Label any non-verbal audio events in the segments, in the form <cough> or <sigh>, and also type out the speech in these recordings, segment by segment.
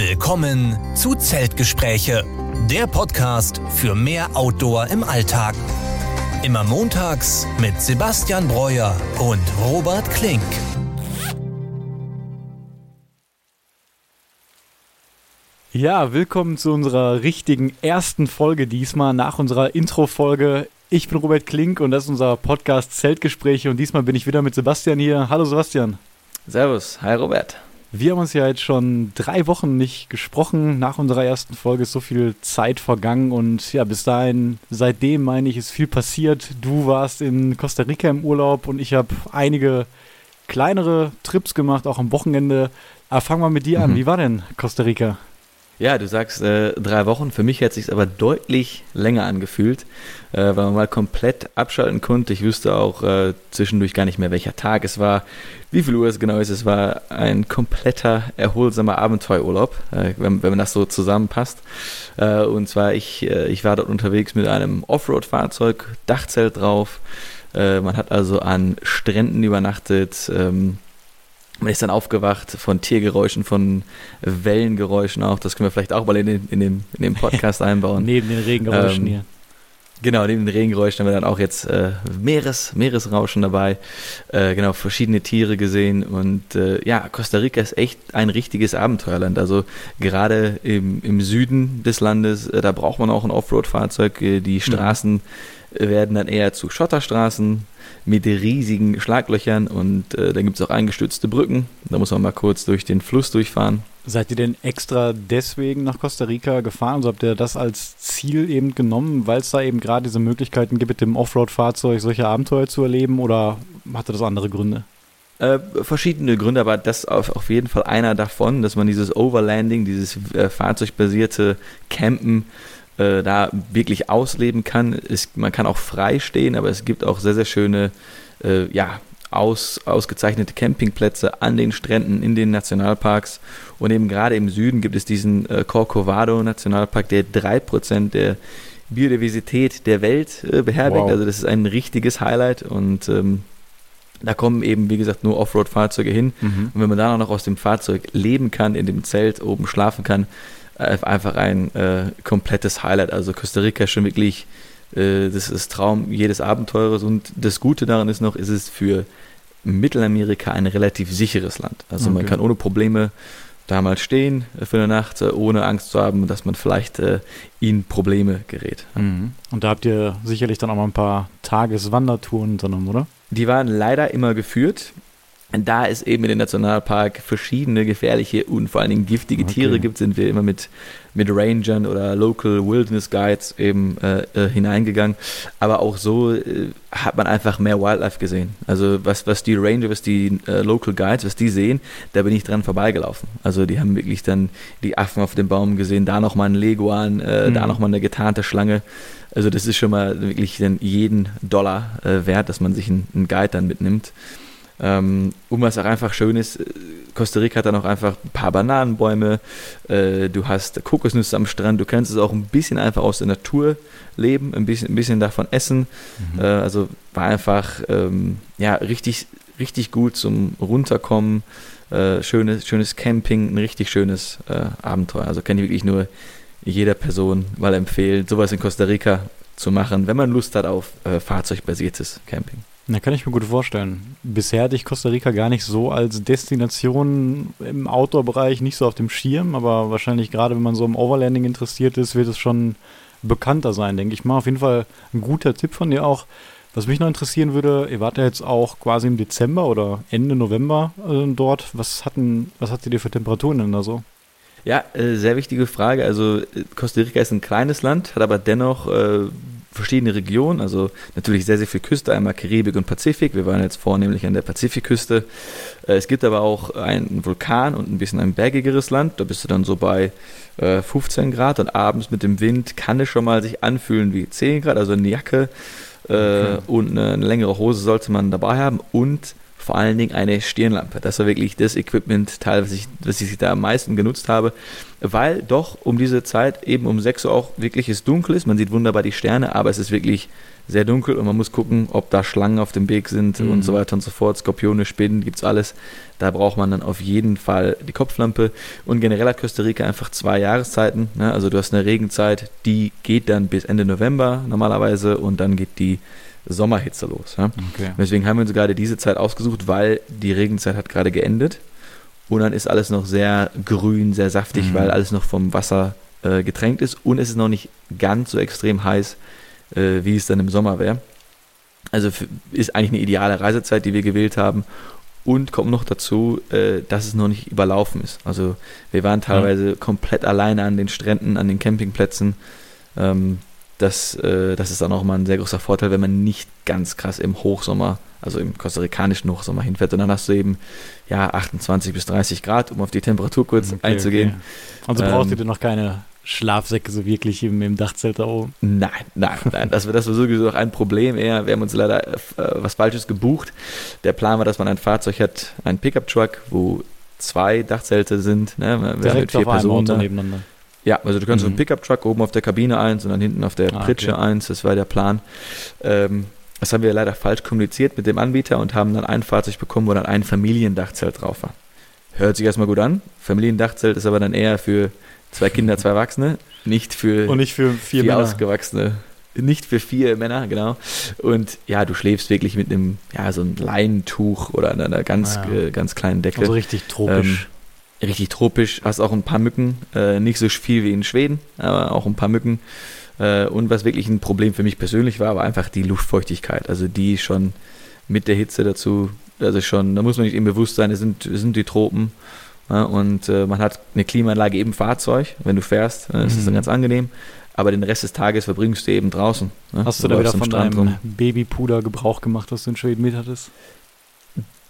Willkommen zu Zeltgespräche, der Podcast für mehr Outdoor im Alltag. Immer montags mit Sebastian Breuer und Robert Klink. Ja, willkommen zu unserer richtigen ersten Folge diesmal nach unserer Intro-Folge. Ich bin Robert Klink und das ist unser Podcast Zeltgespräche und diesmal bin ich wieder mit Sebastian hier. Hallo Sebastian. Servus, hi Robert. Wir haben uns ja jetzt schon drei Wochen nicht gesprochen. Nach unserer ersten Folge ist so viel Zeit vergangen und ja, bis dahin, seitdem meine ich, ist viel passiert. Du warst in Costa Rica im Urlaub und ich habe einige kleinere Trips gemacht, auch am Wochenende. Aber fangen wir mit dir an. Mhm. Wie war denn Costa Rica? Ja, du sagst äh, drei Wochen. Für mich hat es sich aber deutlich länger angefühlt, äh, weil man mal komplett abschalten konnte. Ich wusste auch äh, zwischendurch gar nicht mehr, welcher Tag es war, wie viel Uhr es genau ist. Es war ein kompletter, erholsamer Abenteuerurlaub, äh, wenn, wenn man das so zusammenpasst. Äh, und zwar, ich, äh, ich war dort unterwegs mit einem Offroad-Fahrzeug, Dachzelt drauf. man hat also an Stränden übernachtet. Ähm, man ist dann aufgewacht von Tiergeräuschen, von Wellengeräuschen auch. Das können wir vielleicht auch mal in den, in den, in den Podcast <laughs> einbauen. neben den Regengeräuschen ähm, hier. Genau, neben den Regengeräuschen haben wir dann auch jetzt äh, Meeres, Meeresrauschen dabei. Äh, genau, verschiedene Tiere gesehen. Und äh, ja, Costa Rica ist echt ein richtiges Abenteuerland. Also gerade im, im Süden des Landes, äh, da braucht man auch ein Offroad-Fahrzeug. Äh, die mhm. Straßen mhm. werden dann eher zu Schotterstraßen mit riesigen Schlaglöchern und äh, dann gibt es auch eingestützte Brücken. Da muss man mal kurz durch den Fluss durchfahren. Seid ihr denn extra deswegen nach Costa Rica gefahren? Also habt ihr das als Ziel eben genommen, weil es da eben gerade diese Möglichkeiten gibt, mit dem Offroad-Fahrzeug solche Abenteuer zu erleben oder hatte das andere Gründe? Äh, verschiedene Gründe, aber das auf, auf jeden Fall einer davon, dass man dieses Overlanding, dieses äh, fahrzeugbasierte Campen äh, da wirklich ausleben kann. Es, man kann auch frei stehen, aber es gibt auch sehr, sehr schöne, äh, ja, aus, ausgezeichnete Campingplätze an den Stränden in den Nationalparks. Und eben gerade im Süden gibt es diesen äh, Corcovado Nationalpark, der 3% der Biodiversität der Welt äh, beherbergt. Wow. Also das ist ein richtiges Highlight und ähm, da kommen eben, wie gesagt, nur Offroad-Fahrzeuge hin. Mhm. Und wenn man da noch aus dem Fahrzeug leben kann, in dem Zelt oben schlafen kann, einfach ein äh, komplettes Highlight. Also Costa Rica ist schon wirklich, äh, das ist Traum jedes Abenteurers und das Gute daran ist noch, ist es für Mittelamerika ein relativ sicheres Land. Also okay. man kann ohne Probleme da mal stehen für eine Nacht, äh, ohne Angst zu haben, dass man vielleicht äh, in Probleme gerät. Mhm. Und da habt ihr sicherlich dann auch mal ein paar Tageswandertouren unternommen, oder? Die waren leider immer geführt. Da es eben in den Nationalpark verschiedene gefährliche und vor allen Dingen giftige okay. Tiere gibt, sind wir immer mit, mit Rangern oder Local Wilderness Guides eben äh, äh, hineingegangen. Aber auch so äh, hat man einfach mehr Wildlife gesehen. Also was, was die Ranger, was die äh, Local Guides, was die sehen, da bin ich dran vorbeigelaufen. Also die haben wirklich dann die Affen auf dem Baum gesehen, da nochmal ein Leguan, äh, mhm. da nochmal eine getarnte Schlange. Also das ist schon mal wirklich dann jeden Dollar äh, wert, dass man sich einen, einen Guide dann mitnimmt. Ähm, und was auch einfach schön ist, äh, Costa Rica hat dann auch einfach ein paar Bananenbäume, äh, du hast Kokosnüsse am Strand, du kannst es auch ein bisschen einfach aus der Natur leben, ein bisschen, ein bisschen davon essen. Mhm. Äh, also war einfach ähm, ja, richtig, richtig gut zum Runterkommen, äh, schönes, schönes Camping, ein richtig schönes äh, Abenteuer. Also kann ich wirklich nur jeder Person mal empfehlen, sowas in Costa Rica zu machen, wenn man Lust hat auf äh, fahrzeugbasiertes Camping. Na, kann ich mir gut vorstellen. Bisher hatte ich Costa Rica gar nicht so als Destination im Outdoor-Bereich, nicht so auf dem Schirm, aber wahrscheinlich gerade, wenn man so im Overlanding interessiert ist, wird es schon bekannter sein, denke ich mal. Auf jeden Fall ein guter Tipp von dir auch. Was mich noch interessieren würde, ihr wart ja jetzt auch quasi im Dezember oder Ende November äh, dort. Was hatten, was hattet ihr für Temperaturen denn da so? Ja, äh, sehr wichtige Frage. Also äh, Costa Rica ist ein kleines Land, hat aber dennoch äh, verschiedene Regionen, also natürlich sehr, sehr viel Küste, einmal Karibik und Pazifik. Wir waren jetzt vornehmlich an der Pazifikküste. Äh, es gibt aber auch einen Vulkan und ein bisschen ein bergigeres Land. Da bist du dann so bei 15 äh, Grad und abends mit dem Wind kann es schon mal sich anfühlen wie 10 Grad, also eine Jacke äh, okay. und eine, eine längere Hose sollte man dabei haben und vor allen Dingen eine Stirnlampe. Das war wirklich das Equipment, Teil, was ich, was ich da am meisten genutzt habe, weil doch um diese Zeit eben um 6 Uhr auch wirklich es dunkel ist. Man sieht wunderbar die Sterne, aber es ist wirklich sehr dunkel und man muss gucken, ob da Schlangen auf dem Weg sind mhm. und so weiter und so fort. Skorpione, Spinnen, gibt's alles. Da braucht man dann auf jeden Fall die Kopflampe. Und generell hat Costa Rica einfach zwei Jahreszeiten. Ne? Also du hast eine Regenzeit, die geht dann bis Ende November normalerweise und dann geht die Sommerhitze los. Ja? Okay. Deswegen haben wir uns gerade diese Zeit ausgesucht, weil die Regenzeit hat gerade geendet. Und dann ist alles noch sehr grün, sehr saftig, mhm. weil alles noch vom Wasser äh, getränkt ist. Und es ist noch nicht ganz so extrem heiß, äh, wie es dann im Sommer wäre. Also ist eigentlich eine ideale Reisezeit, die wir gewählt haben. Und kommt noch dazu, äh, dass es noch nicht überlaufen ist. Also wir waren teilweise mhm. komplett alleine an den Stränden, an den Campingplätzen. Ähm, das, äh, das ist dann auch mal ein sehr großer Vorteil, wenn man nicht ganz krass im Hochsommer, also im kostarikanischen Hochsommer hinfährt. Und dann hast du eben ja 28 bis 30 Grad, um auf die Temperatur kurz okay, einzugehen. Okay. Also brauchst ähm, du noch keine Schlafsäcke so wirklich im, im Dachzelt da oben? Nein, nein, nein. Das, das war sowieso auch ein Problem eher. Wir haben uns leider äh, was Falsches gebucht. Der Plan war, dass man ein Fahrzeug hat, ein Pickup-Truck, wo zwei Dachzelte sind. Ne? Wir Direkt mit vier Personen nebeneinander. Ja, also du kannst mhm. so einen Pickup-Truck oben auf der Kabine eins und dann hinten auf der ah, Pritsche okay. eins. Das war der Plan. Ähm, das haben wir leider falsch kommuniziert mit dem Anbieter und haben dann ein Fahrzeug bekommen, wo dann ein Familiendachzelt drauf war. Hört sich erstmal gut an. Familiendachzelt ist aber dann eher für Zwei Kinder, zwei Erwachsene, nicht für, und nicht für vier, vier Ausgewachsene. Nicht für vier Männer, genau. Und ja, du schläfst wirklich mit einem, ja, so ein Leinentuch oder einer ganz, ah, ja. äh, ganz kleinen Decke. Also richtig tropisch. Ähm, richtig tropisch. Hast auch ein paar Mücken. Äh, nicht so viel wie in Schweden, aber auch ein paar Mücken. Äh, und was wirklich ein Problem für mich persönlich war, war einfach die Luftfeuchtigkeit. Also die schon mit der Hitze dazu, also schon, da muss man nicht eben bewusst sein, es sind, es sind die Tropen. Ja, und äh, man hat eine Klimaanlage im Fahrzeug, wenn du fährst, äh, ist das dann mhm. ganz angenehm. Aber den Rest des Tages verbringst du eben draußen. Ne? Hast du, du da wieder von deinem rum. Babypuder Gebrauch gemacht, was du in Schweden mit hattest?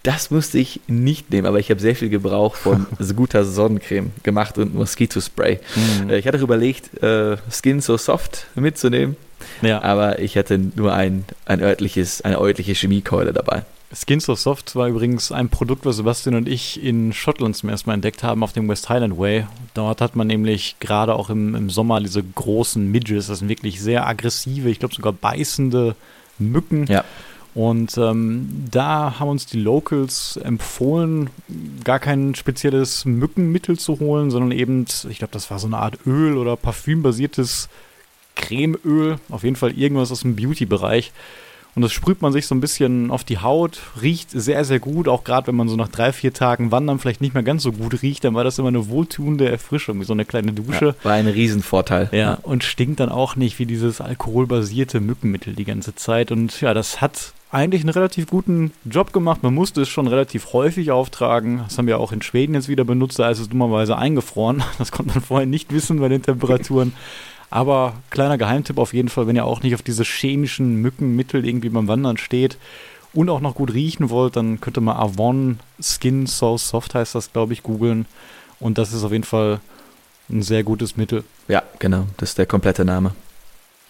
Das musste ich nicht nehmen, aber ich habe sehr viel Gebrauch von <laughs> guter Sonnencreme gemacht und Moskitospray. Mhm. Äh, ich hatte überlegt, äh, Skin so soft mitzunehmen, ja. aber ich hatte nur ein, ein örtliches, eine örtliche Chemiekeule dabei. Skins of Soft war übrigens ein Produkt, was Sebastian und ich in Schottland zum ersten Mal entdeckt haben, auf dem West Highland Way. Dort hat man nämlich gerade auch im, im Sommer diese großen Midges, das sind wirklich sehr aggressive, ich glaube sogar beißende Mücken. Ja. Und ähm, da haben uns die Locals empfohlen, gar kein spezielles Mückenmittel zu holen, sondern eben, ich glaube, das war so eine Art Öl oder parfümbasiertes Cremeöl, auf jeden Fall irgendwas aus dem Beauty-Bereich und das sprüht man sich so ein bisschen auf die Haut, riecht sehr, sehr gut, auch gerade wenn man so nach drei, vier Tagen Wandern vielleicht nicht mehr ganz so gut riecht, dann war das immer eine wohltuende Erfrischung, wie so eine kleine Dusche. Ja, war ein Riesenvorteil. Ja, ja, und stinkt dann auch nicht wie dieses alkoholbasierte Mückenmittel die ganze Zeit. Und ja, das hat eigentlich einen relativ guten Job gemacht. Man musste es schon relativ häufig auftragen. Das haben wir auch in Schweden jetzt wieder benutzt, da ist es dummerweise eingefroren. <laughs> Das konnte man vorher nicht wissen bei den Temperaturen. Aber kleiner Geheimtipp auf jeden Fall, wenn ihr auch nicht auf diese chemischen Mückenmittel irgendwie beim Wandern steht und auch noch gut riechen wollt, dann könnt ihr mal Avon Skin So Soft heißt das, glaube ich, googeln. Und das ist auf jeden Fall ein sehr gutes Mittel. Ja, genau, das ist der komplette Name.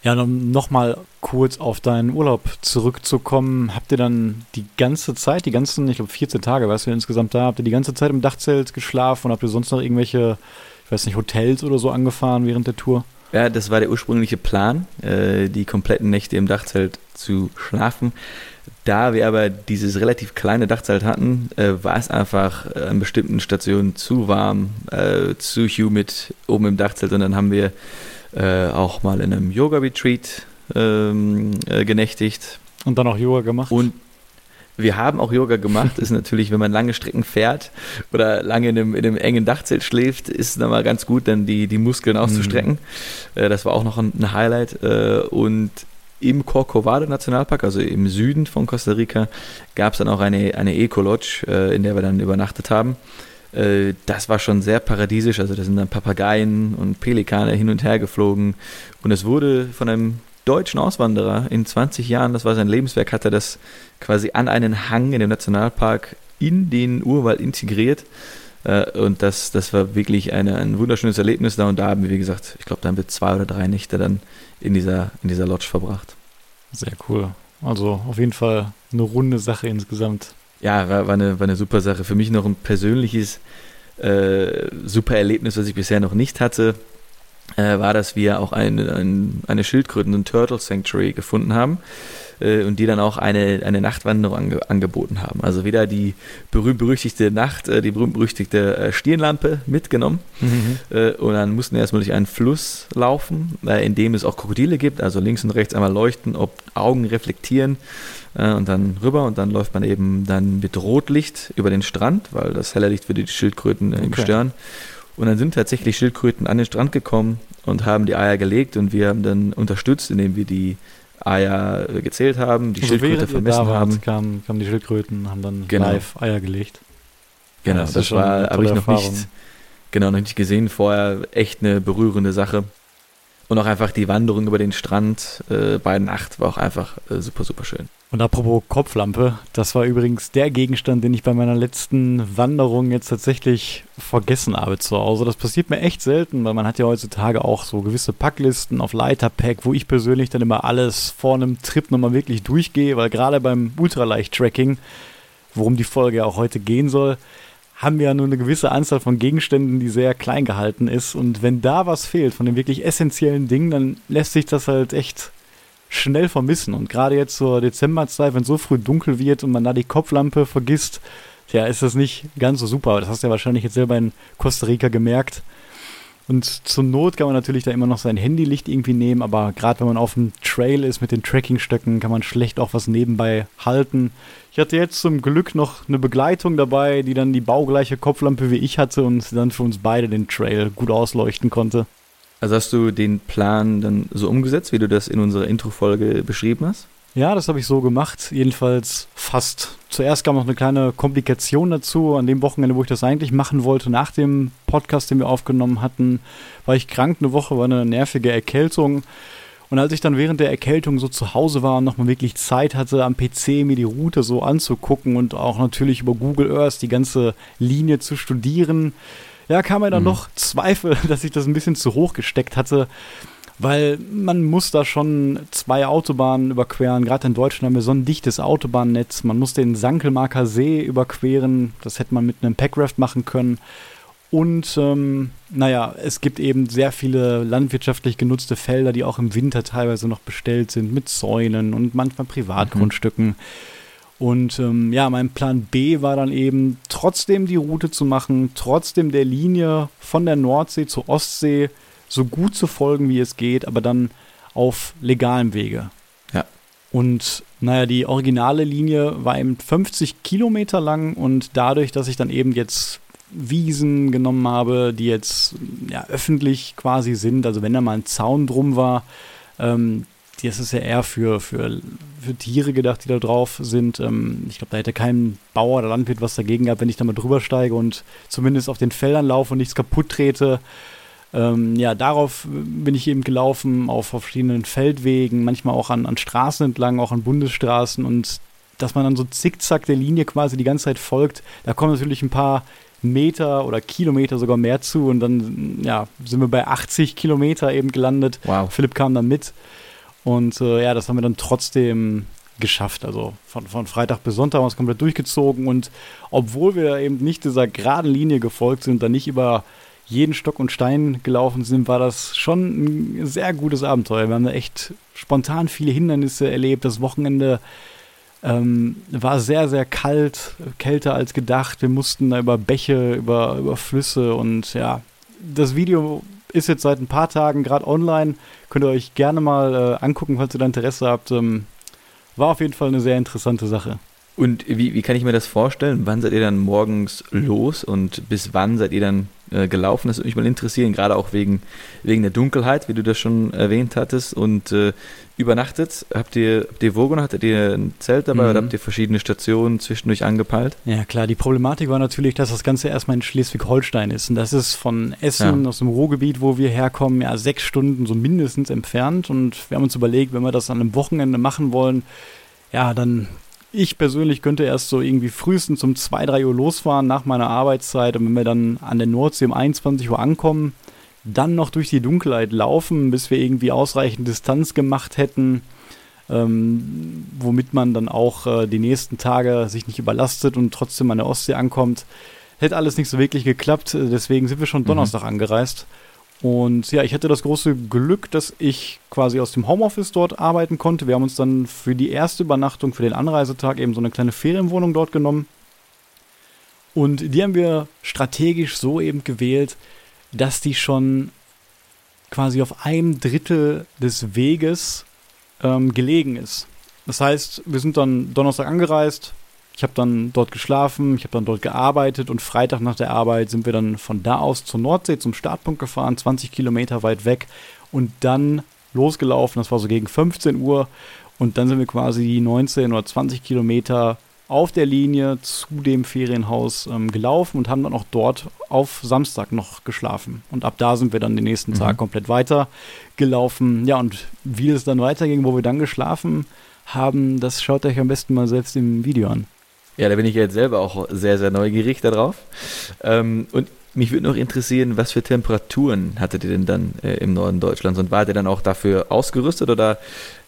Ja, um nochmal kurz auf deinen Urlaub zurückzukommen, habt ihr dann die ganze Zeit, die ganzen, ich glaube 14 Tage, weißt du insgesamt da, habt ihr die ganze Zeit im Dachzelt geschlafen und habt ihr sonst noch irgendwelche, ich weiß nicht, Hotels oder so angefahren während der Tour? Ja, das war der ursprüngliche Plan, äh, die kompletten Nächte im Dachzelt zu schlafen. Da wir aber dieses relativ kleine Dachzelt hatten, äh, war es einfach an bestimmten Stationen zu warm, äh, zu humid oben im Dachzelt und dann haben wir äh, auch mal in einem Yoga-Retreat ähm, äh, genächtigt. Und dann auch Yoga gemacht? Und wir haben auch Yoga gemacht. Ist natürlich, wenn man lange Strecken fährt oder lange in einem, in einem engen Dachzelt schläft, ist es dann mal ganz gut, dann die, die Muskeln auszustrecken. Mhm. Äh, das war auch noch ein, ein Highlight. Äh, und im Corcovado Nationalpark, also im Süden von Costa Rica, gab es dann auch eine, eine Eco-Lodge, in der wir dann übernachtet haben. Das war schon sehr paradiesisch, also da sind dann Papageien und Pelikane hin und her geflogen und es wurde von einem deutschen Auswanderer in 20 Jahren, das war sein Lebenswerk, hat er das quasi an einen Hang in dem Nationalpark in den Urwald integriert. Äh, und das, das war wirklich eine, ein wunderschönes Erlebnis da. Und da haben wir, wie gesagt, ich glaube, da haben wir zwei oder drei Nächte dann in dieser, in dieser Lodge verbracht. Sehr cool. Also auf jeden Fall eine runde Sache insgesamt. Ja, war, war, eine, war eine super Sache. Für mich noch ein persönliches äh, super Erlebnis, was ich bisher noch nicht hatte, äh, war, dass wir auch ein, ein, eine Schildkröten, ein Turtle Sanctuary gefunden haben äh, und die dann auch eine, eine Nachtwanderung ange angeboten haben. Also wieder die berühmt-berüchtigte Nacht, äh, die berühmt-berüchtigte äh, Stirnlampe mitgenommen mhm. Äh, und dann mussten wir erstmal durch einen Fluss laufen, in dem es auch Krokodile gibt, also links und rechts einmal leuchten, ob Augen reflektieren und dann rüber und dann läuft man eben dann mit Rotlicht über den Strand, weil das helle Licht würde die Schildkröten okay. stören. Und dann sind tatsächlich Schildkröten an den Strand gekommen und haben die Eier gelegt und wir haben dann unterstützt, indem wir die Eier gezählt haben, die also Schildkröte vermessen haben. Kamen, kamen die Schildkröten, haben dann genau. live Eier gelegt. Genau, das, das war, habe ich noch nicht, genau, noch nicht gesehen vorher. Echt eine berührende Sache. Und auch einfach die Wanderung über den Strand äh, bei Nacht war auch einfach äh, super, super schön. Und apropos Kopflampe, das war übrigens der Gegenstand, den ich bei meiner letzten Wanderung jetzt tatsächlich vergessen habe zu Hause. Das passiert mir echt selten, weil man hat ja heutzutage auch so gewisse Packlisten auf Leiterpack, wo ich persönlich dann immer alles vor einem Trip nochmal wirklich durchgehe, weil gerade beim Ultraleicht-Tracking, worum die Folge auch heute gehen soll, haben wir ja nur eine gewisse Anzahl von Gegenständen, die sehr klein gehalten ist. Und wenn da was fehlt von den wirklich essentiellen Dingen, dann lässt sich das halt echt schnell vermissen. Und gerade jetzt zur Dezemberzeit, wenn so früh dunkel wird und man da die Kopflampe vergisst, ja, ist das nicht ganz so super. Das hast du ja wahrscheinlich jetzt selber in Costa Rica gemerkt. Und zur Not kann man natürlich da immer noch sein Handylicht irgendwie nehmen, aber gerade wenn man auf dem Trail ist mit den Trackingstöcken, kann man schlecht auch was nebenbei halten. Ich hatte jetzt zum Glück noch eine Begleitung dabei, die dann die baugleiche Kopflampe wie ich hatte und dann für uns beide den Trail gut ausleuchten konnte. Also hast du den Plan dann so umgesetzt, wie du das in unserer Intro-Folge beschrieben hast? Ja, das habe ich so gemacht, jedenfalls fast. Zuerst kam noch eine kleine Komplikation dazu. An dem Wochenende, wo ich das eigentlich machen wollte, nach dem Podcast, den wir aufgenommen hatten, war ich krank eine Woche, war eine nervige Erkältung. Und als ich dann während der Erkältung so zu Hause war und nochmal wirklich Zeit hatte, am PC mir die Route so anzugucken und auch natürlich über Google Earth die ganze Linie zu studieren, ja, kam mir dann mhm. noch Zweifel, <laughs> dass ich das ein bisschen zu hoch gesteckt hatte weil man muss da schon zwei Autobahnen überqueren. Gerade in Deutschland haben wir so ein dichtes Autobahnnetz. Man muss den Sankelmarker See überqueren. Das hätte man mit einem Packraft machen können. Und ähm, naja, es gibt eben sehr viele landwirtschaftlich genutzte Felder, die auch im Winter teilweise noch bestellt sind mit Zäunen und manchmal Privatgrundstücken. Mhm. Und ähm, ja, mein Plan B war dann eben trotzdem die Route zu machen, trotzdem der Linie von der Nordsee zur Ostsee so gut zu folgen, wie es geht, aber dann auf legalem Wege. Ja. Und naja, die originale Linie war eben 50 Kilometer lang und dadurch, dass ich dann eben jetzt Wiesen genommen habe, die jetzt ja, öffentlich quasi sind, also wenn da mal ein Zaun drum war, ähm, das ist ja eher für, für, für Tiere gedacht, die da drauf sind. Ähm, ich glaube, da hätte kein Bauer oder Landwirt was dagegen gehabt, wenn ich da mal drüber steige und zumindest auf den Feldern laufe und nichts kaputt trete. Ähm, ja, darauf bin ich eben gelaufen, auf, verschiedenen Feldwegen, manchmal auch an, an Straßen entlang, auch an Bundesstraßen und dass man dann so zickzack der Linie quasi die ganze Zeit folgt, da kommen natürlich ein paar Meter oder Kilometer sogar mehr zu und dann ja, sind wir bei 80 Kilometer eben gelandet. Wow. Philipp kam dann mit und äh, ja, das haben wir dann trotzdem geschafft. Also von, von Freitag bis Sonntag haben wir es komplett durchgezogen und obwohl wir eben nicht dieser geraden Linie gefolgt sind, dann nicht über jeden Stock und Stein gelaufen sind, war das schon ein sehr gutes Abenteuer. Wir haben da echt spontan viele Hindernisse erlebt. Das Wochenende ähm, war sehr, sehr kalt, kälter als gedacht. Wir mussten da über Bäche, über, über Flüsse und ja, das Video ist jetzt seit ein paar Tagen gerade online. Könnt ihr euch gerne mal äh, angucken, falls ihr da Interesse habt. Ähm, war auf jeden Fall eine sehr interessante Sache. Und wie, wie kann ich mir das vorstellen? Wann seid ihr dann morgens los und bis wann seid ihr dann äh, gelaufen? Das würde mich mal interessieren, gerade auch wegen, wegen der Dunkelheit, wie du das schon erwähnt hattest. Und äh, übernachtet, habt ihr, habt ihr wo Hattet ihr ein Zelt dabei mhm. oder habt ihr verschiedene Stationen zwischendurch angepeilt? Ja klar, die Problematik war natürlich, dass das Ganze erstmal in Schleswig-Holstein ist. Und das ist von Essen, ja. aus dem Ruhrgebiet, wo wir herkommen, ja sechs Stunden so mindestens entfernt. Und wir haben uns überlegt, wenn wir das an einem Wochenende machen wollen, ja, dann ich persönlich könnte erst so irgendwie frühestens um 2, 3 Uhr losfahren nach meiner Arbeitszeit und wenn wir dann an der Nordsee um 21 Uhr ankommen, dann noch durch die Dunkelheit laufen, bis wir irgendwie ausreichend Distanz gemacht hätten. ähm, womit man dann auch äh, die nächsten Tage sich nicht überlastet und trotzdem an der Ostsee ankommt. Hätte alles nicht so wirklich geklappt, deswegen sind wir schon mhm. Donnerstag mhm. angereist. Und ja, ich hatte das große Glück, dass ich quasi aus dem Homeoffice dort arbeiten konnte. Wir haben uns dann für die erste Übernachtung, für den Anreisetag eben so eine kleine Ferienwohnung dort genommen. Und die haben wir strategisch so eben gewählt, dass die schon quasi auf einem Drittel des Weges ähm, gelegen ist. Das heißt, wir sind dann Donnerstag angereist, ich habe dann dort geschlafen, ich habe dann dort gearbeitet und Freitag nach der Arbeit sind wir dann von da aus zur Nordsee zum Startpunkt gefahren, 20 Kilometer weit weg und dann losgelaufen. Das war so gegen 15 Uhr und dann sind wir quasi 19 oder 20 Kilometer auf der Linie zu dem Ferienhaus ähm, gelaufen und haben dann auch dort auf Samstag noch geschlafen. Und ab da sind wir dann den nächsten mhm. Tag komplett weiter gelaufen. Ja, und wie es dann weiterging, wo wir dann geschlafen haben, das schaut euch am besten mal selbst im Video an. Ja, da bin ich jetzt selber auch sehr, sehr neugierig darauf. Ähm, und mich würde noch interessieren, was für Temperaturen hattet ihr denn dann äh, im Norden Deutschlands und wart ihr dann auch dafür ausgerüstet oder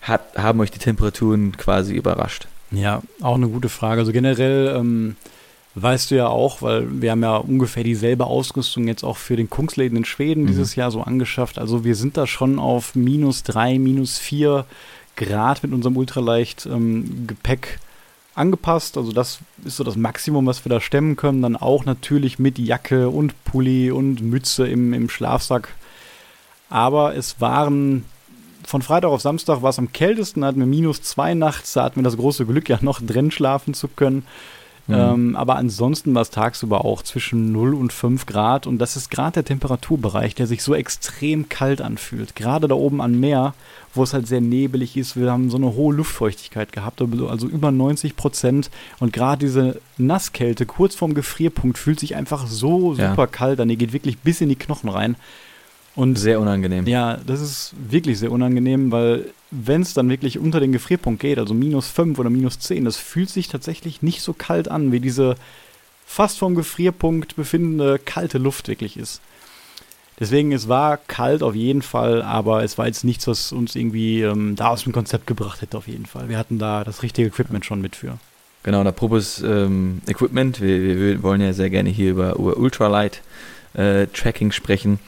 hat, haben euch die Temperaturen quasi überrascht? Ja, auch eine gute Frage. Also generell ähm, weißt du ja auch, weil wir haben ja ungefähr dieselbe Ausrüstung jetzt auch für den Kungsläden in Schweden mhm. dieses Jahr so angeschafft. Also wir sind da schon auf minus drei, minus vier Grad mit unserem ultraleicht ähm, Gepäck angepasst. Also das ist so das Maximum, was wir da stemmen können. Dann auch natürlich mit Jacke und Pulli und Mütze im, im Schlafsack. Aber es waren von Freitag auf Samstag war es am kältesten, hatten wir minus zwei nachts, da hatten wir das große Glück, ja noch drin schlafen zu können. Mhm. Ähm, aber ansonsten war es tagsüber auch zwischen 0 und 5 Grad und das ist gerade der Temperaturbereich, der sich so extrem kalt anfühlt. Gerade da oben am Meer, wo es halt sehr nebelig ist. Wir haben so eine hohe Luftfeuchtigkeit gehabt, also über 90 Prozent. Und gerade diese Nasskälte kurz vorm Gefrierpunkt fühlt sich einfach so super ja. kalt an. Die geht wirklich bis in die Knochen rein. Und sehr unangenehm. Ja, das ist wirklich sehr unangenehm, weil wenn es dann wirklich unter den Gefrierpunkt geht, also minus 5 oder minus 10, das fühlt sich tatsächlich nicht so kalt an, wie diese fast vom Gefrierpunkt befindende kalte Luft wirklich ist. Deswegen, es war kalt auf jeden Fall, aber es war jetzt nichts, was uns irgendwie ähm, da aus dem Konzept gebracht hätte, auf jeden Fall. Wir hatten da das richtige Equipment schon mit für. Genau, da apropos ähm, Equipment, wir, wir, wollen ja sehr gerne hier über, über Ultralight äh, Tracking sprechen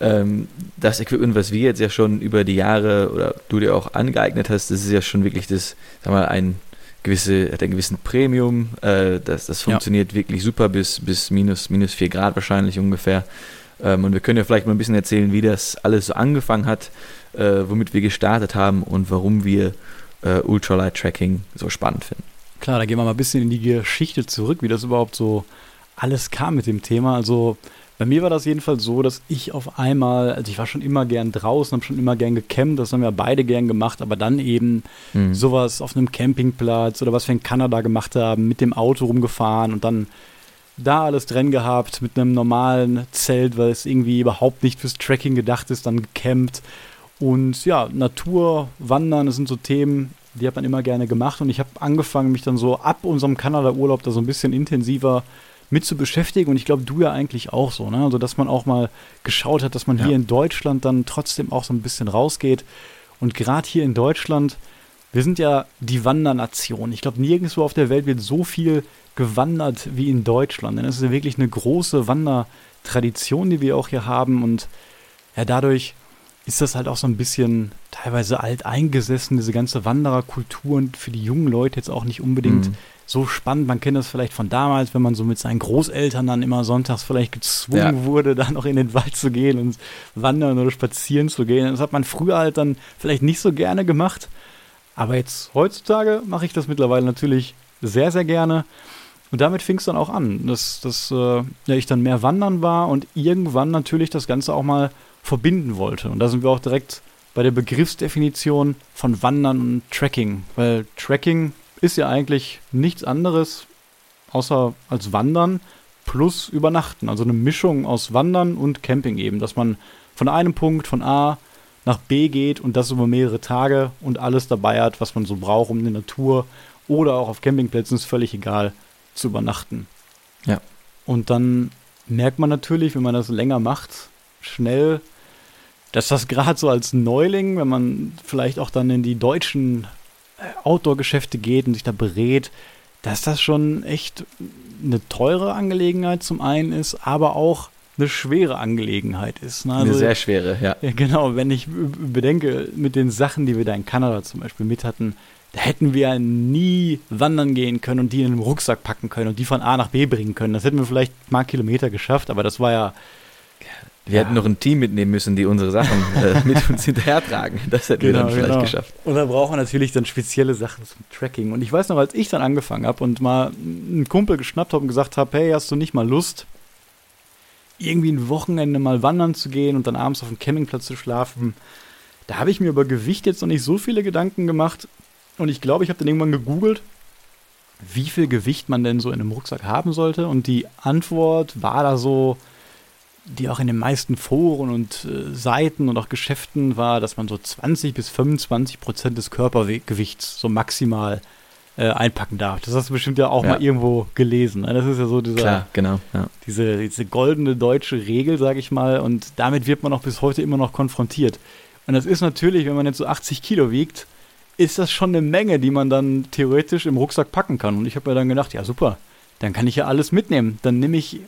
ähm, das Equipment, was wir jetzt ja schon über die Jahre oder du dir auch angeeignet hast, das ist ja schon wirklich das, sag mal, ein gewisse, hat einen gewissen Premium. Äh, das, das funktioniert ja. wirklich super bis, bis minus, minus 4 Grad wahrscheinlich ungefähr. Ähm, und wir können ja vielleicht mal ein bisschen erzählen, wie das alles so angefangen hat, äh, womit wir gestartet haben und warum wir äh, Ultralight Tracking so spannend finden. Klar, da gehen wir mal ein bisschen in die Geschichte zurück, wie das überhaupt so alles kam mit dem Thema. Also bei mir war das jedenfalls so, dass ich auf einmal, also ich war schon immer gern draußen, habe schon immer gern gecampt, das haben wir beide gern gemacht, aber dann eben mhm. sowas auf einem Campingplatz oder was wir in Kanada gemacht haben, mit dem Auto rumgefahren und dann da alles drin gehabt, mit einem normalen Zelt, weil es irgendwie überhaupt nicht fürs Tracking gedacht ist, dann gecampt. Und ja, Natur, Wandern, das sind so Themen, die hat man immer gerne gemacht. Und ich habe angefangen, mich dann so ab unserem Kanada-Urlaub da so ein bisschen intensiver mit zu beschäftigen. Und ich glaube, du ja eigentlich auch so, ne? Also, dass man auch mal geschaut hat, dass man ja. hier in Deutschland dann trotzdem auch so ein bisschen rausgeht. Und gerade hier in Deutschland, wir sind ja die Wandernation. Ich glaube, nirgendwo auf der Welt wird so viel gewandert wie in Deutschland. Denn es ist ja wirklich eine große Wandertradition, die wir auch hier haben. Und ja, dadurch ist das halt auch so ein bisschen teilweise alt eingesessen, diese ganze Wandererkultur und für die jungen Leute jetzt auch nicht unbedingt mhm so spannend. Man kennt das vielleicht von damals, wenn man so mit seinen Großeltern dann immer sonntags vielleicht gezwungen ja. wurde, da noch in den Wald zu gehen und wandern oder spazieren zu gehen. Das hat man früher halt dann vielleicht nicht so gerne gemacht. Aber jetzt heutzutage mache ich das mittlerweile natürlich sehr, sehr gerne. Und damit fing es dann auch an, dass, dass äh, ja, ich dann mehr wandern war und irgendwann natürlich das Ganze auch mal verbinden wollte. Und da sind wir auch direkt bei der Begriffsdefinition von Wandern und Tracking. Weil Tracking ist ja eigentlich nichts anderes außer als Wandern plus Übernachten. Also eine Mischung aus Wandern und Camping eben, dass man von einem Punkt von A nach B geht und das über mehrere Tage und alles dabei hat, was man so braucht, um in der Natur oder auch auf Campingplätzen, ist völlig egal, zu übernachten. Ja. Und dann merkt man natürlich, wenn man das länger macht, schnell, dass das <laughs> gerade so als Neuling, wenn man vielleicht auch dann in die deutschen Outdoor-Geschäfte geht und sich da berät, dass das schon echt eine teure Angelegenheit zum einen ist, aber auch eine schwere Angelegenheit ist. Ne? Also, eine sehr schwere, ja. ja. Genau, wenn ich bedenke, mit den Sachen, die wir da in Kanada zum Beispiel mit hatten, da hätten wir nie wandern gehen können und die in einen Rucksack packen können und die von A nach B bringen können. Das hätten wir vielleicht mal Kilometer geschafft, aber das war ja. Wir ja. hätten noch ein Team mitnehmen müssen, die unsere Sachen äh, <laughs> mit uns hinterhertragen. Das hätten genau, wir dann vielleicht genau. geschafft. Und da brauchen wir natürlich dann spezielle Sachen zum Tracking. Und ich weiß noch, als ich dann angefangen habe und mal einen Kumpel geschnappt habe und gesagt habe, hey, hast du nicht mal Lust, irgendwie ein Wochenende mal wandern zu gehen und dann abends auf dem Campingplatz zu schlafen? Da habe ich mir über Gewicht jetzt noch nicht so viele Gedanken gemacht. Und ich glaube, ich habe dann irgendwann gegoogelt, wie viel Gewicht man denn so in einem Rucksack haben sollte. Und die Antwort war da so, die auch in den meisten Foren und äh, Seiten und auch Geschäften war, dass man so 20 bis 25 Prozent des Körpergewichts so maximal äh, einpacken darf. Das hast du bestimmt ja auch ja. mal irgendwo gelesen. Ne? Das ist ja so dieser, Klar, genau, ja. diese, diese goldene deutsche Regel, sage ich mal. Und damit wird man auch bis heute immer noch konfrontiert. Und das ist natürlich, wenn man jetzt so 80 Kilo wiegt, ist das schon eine Menge, die man dann theoretisch im Rucksack packen kann. Und ich habe mir dann gedacht, ja super, dann kann ich ja alles mitnehmen. Dann nehme ich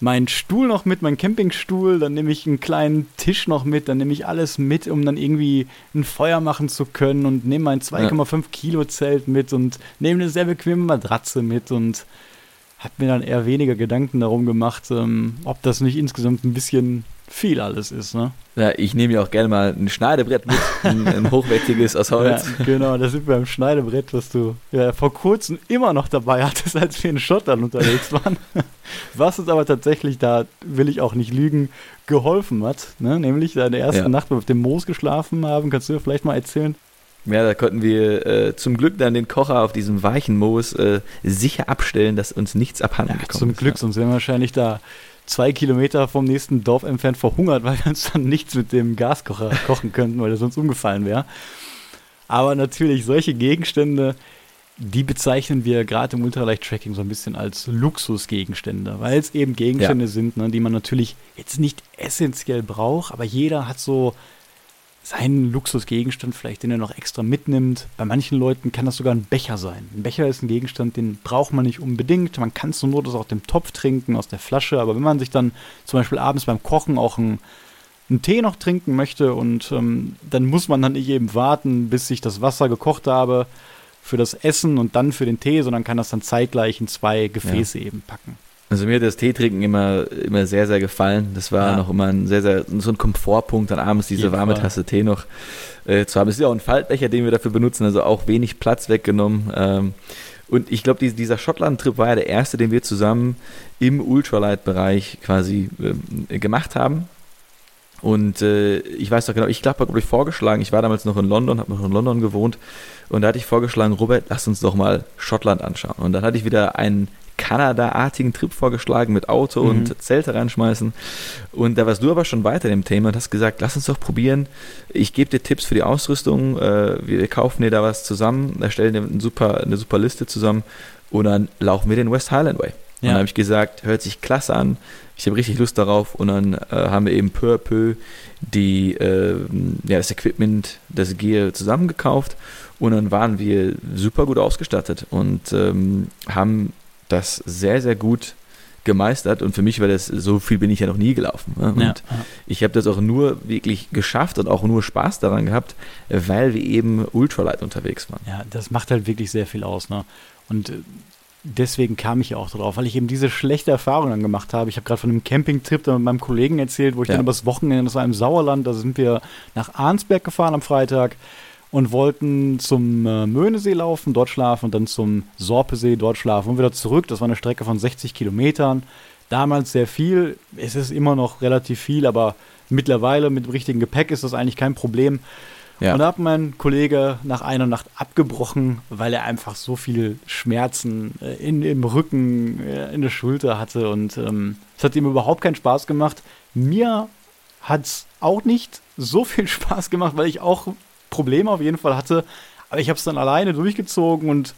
meinen Stuhl noch mit, meinen Campingstuhl, dann nehme ich einen kleinen Tisch noch mit, dann nehme ich alles mit, um dann irgendwie ein Feuer machen zu können und nehme mein 2,5 ja. Kilo Zelt mit und nehme eine sehr bequeme Matratze mit und habe mir dann eher weniger Gedanken darum gemacht, ähm, ob das nicht insgesamt ein bisschen viel alles ist, ne? Ja, ich nehme ja auch gerne mal ein Schneidebrett mit, ein, ein <laughs> hochwertiges aus Holz. Ja, genau, das sind wir beim Schneidebrett, was du ja, vor kurzem immer noch dabei hattest, als wir in Schottland unterwegs waren. <laughs> Was uns aber tatsächlich, da will ich auch nicht lügen, geholfen hat. Ne? Nämlich in der ersten ja. Nacht, wo wir auf dem Moos geschlafen haben. Kannst du mir vielleicht mal erzählen? Ja, da konnten wir äh, zum Glück dann den Kocher auf diesem weichen Moos äh, sicher abstellen, dass uns nichts abhanden ja, gekommen zum ist. Zum Glück, ja. sonst wären wir wahrscheinlich da zwei Kilometer vom nächsten Dorf entfernt verhungert, <laughs> weil wir uns dann nichts mit dem Gaskocher kochen könnten, weil er sonst umgefallen wäre. Aber natürlich, solche Gegenstände, die bezeichnen wir gerade im Ultraleicht-Tracking so ein bisschen als Luxusgegenstände, weil es eben Gegenstände ja. sind, ne, die man natürlich jetzt nicht essentiell braucht, aber jeder hat so seinen Luxusgegenstand vielleicht, den er noch extra mitnimmt. Bei manchen Leuten kann das sogar ein Becher sein. Ein Becher ist ein Gegenstand, den braucht man nicht unbedingt. Man kann es nur aus dem Topf trinken, aus der Flasche. Aber wenn man sich dann zum Beispiel abends beim Kochen auch einen, einen Tee noch trinken möchte und ähm, dann muss man dann nicht eben warten, bis ich das Wasser gekocht habe für das Essen und dann für den Tee, sondern kann das dann zeitgleich in zwei Gefäße ja. eben packen. Also mir hat das Teetrinken immer, immer sehr, sehr gefallen. Das war ja. noch immer ein sehr, sehr, so ein Komfortpunkt, dann abends diese warme Fall. Tasse Tee noch äh, zu haben. Es ist ja auch ein Faltbecher, den wir dafür benutzen, also auch wenig Platz weggenommen. Ähm, und ich glaube, die, dieser Schottland-Trip war ja der erste, den wir zusammen im Ultralight-Bereich quasi äh, gemacht haben. Und äh, ich weiß doch genau, ich glaube, habe ich vorgeschlagen, ich war damals noch in London, habe noch in London gewohnt und da hatte ich vorgeschlagen, Robert, lass uns doch mal Schottland anschauen. Und dann hatte ich wieder einen Kanada-artigen Trip vorgeschlagen mit Auto mhm. und Zelte reinschmeißen. Und da warst du aber schon weiter im Thema und hast gesagt, lass uns doch probieren. Ich gebe dir Tipps für die Ausrüstung. Äh, wir kaufen dir da was zusammen, erstellen dir eine super, eine super Liste zusammen und dann laufen wir den West Highland Way. Ja. Und dann habe ich gesagt, hört sich klasse an. Ich habe richtig Lust darauf. Und dann äh, haben wir eben peu à peu die, äh, ja, das Equipment, das Gear zusammengekauft. Und dann waren wir super gut ausgestattet und ähm, haben das sehr, sehr gut gemeistert und für mich war das, so viel bin ich ja noch nie gelaufen. Ne? Und ja, ja. ich habe das auch nur wirklich geschafft und auch nur Spaß daran gehabt, weil wir eben ultralight unterwegs waren. Ja, das macht halt wirklich sehr viel aus. Ne? Und äh, deswegen kam ich ja auch drauf, weil ich eben diese schlechte Erfahrung dann gemacht habe. Ich habe gerade von einem Campingtrip mit meinem Kollegen erzählt, wo ich ja. dann übers Wochenende, das war im Sauerland, da sind wir nach Arnsberg gefahren am Freitag und wollten zum äh, Möhnesee laufen, dort schlafen und dann zum Sorpesee, dort schlafen und wieder zurück. Das war eine Strecke von 60 Kilometern. Damals sehr viel. Es ist immer noch relativ viel, aber mittlerweile mit dem richtigen Gepäck ist das eigentlich kein Problem. Ja. Und da hat mein Kollege nach einer Nacht abgebrochen, weil er einfach so viel Schmerzen äh, in, im Rücken, äh, in der Schulter hatte. Und ähm, es hat ihm überhaupt keinen Spaß gemacht. Mir hat es auch nicht so viel <laughs> Spaß gemacht, weil ich auch Probleme auf jeden Fall hatte. Aber ich habe es dann alleine durchgezogen und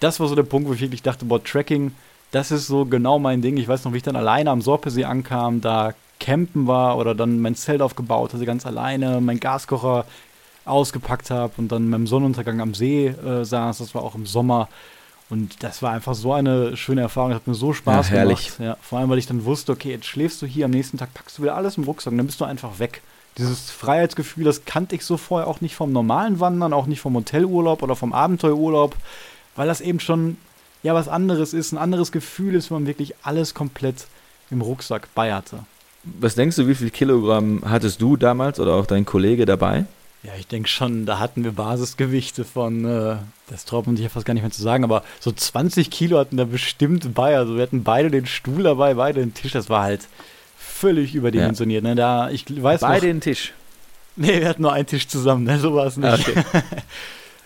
das war so der Punkt, wo ich wirklich dachte, boah, Tracking, das ist so genau mein Ding. Ich weiß noch, wie ich dann alleine am Sorpesee ankam, da campen war oder dann mein Zelt aufgebaut hatte, ganz alleine, mein Gaskocher ausgepackt habe und dann beim Sonnenuntergang am See äh, saß. Das war auch im Sommer. Und das war einfach so eine schöne Erfahrung. Das hat mir so Spaß ja, herrlich. gemacht. Ja, vor allem, weil ich dann wusste, okay, jetzt schläfst du hier, am nächsten Tag packst du wieder alles im Rucksack und dann bist du einfach weg. Dieses Freiheitsgefühl, das kannte ich so vorher auch nicht vom normalen Wandern, auch nicht vom Hotelurlaub oder vom Abenteuerurlaub, weil das eben schon ja was anderes ist, ein anderes Gefühl ist, wenn man wirklich alles komplett im Rucksack bei hatte. Was denkst du, wie viel Kilogramm hattest du damals oder auch dein Kollege dabei? Ja, ich denke schon, da hatten wir Basisgewichte von, äh, das traut man sich ja fast gar nicht mehr zu sagen, aber so 20 Kilo hatten da bestimmt bei. Also wir hatten beide den Stuhl dabei, beide den Tisch. Das war halt völlig überdimensioniert. Ja. Ne? Da, ich weiß beide noch, den Tisch? Nee, wir hatten nur einen Tisch zusammen, ne? so war es nicht. Okay.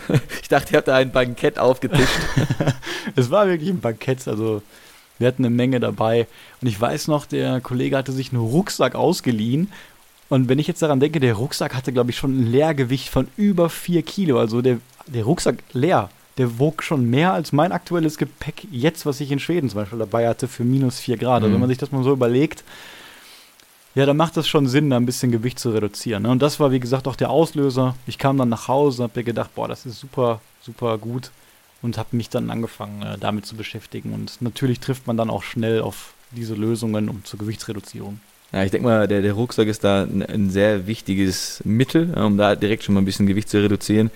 <laughs> ich dachte, ihr habt da ein Bankett aufgetischt. <laughs> es war wirklich ein Bankett, also wir hatten eine Menge dabei. Und ich weiß noch, der Kollege hatte sich einen Rucksack ausgeliehen und wenn ich jetzt daran denke, der Rucksack hatte, glaube ich, schon ein Leergewicht von über 4 Kilo. Also der, der Rucksack leer, der wog schon mehr als mein aktuelles Gepäck jetzt, was ich in Schweden zum Beispiel dabei hatte, für minus 4 Grad. Also wenn man sich das mal so überlegt, ja, dann macht das schon Sinn, da ein bisschen Gewicht zu reduzieren. Ne? Und das war, wie gesagt, auch der Auslöser. Ich kam dann nach Hause, habe mir gedacht, boah, das ist super, super gut und habe mich dann angefangen, äh, damit zu beschäftigen. Und natürlich trifft man dann auch schnell auf diese Lösungen um zur Gewichtsreduzierung. Ja, ich denke mal, der, der Rucksack ist da ein, ein, sehr wichtiges Mittel, um da direkt schon mal ein bisschen Gewicht zu reduzieren.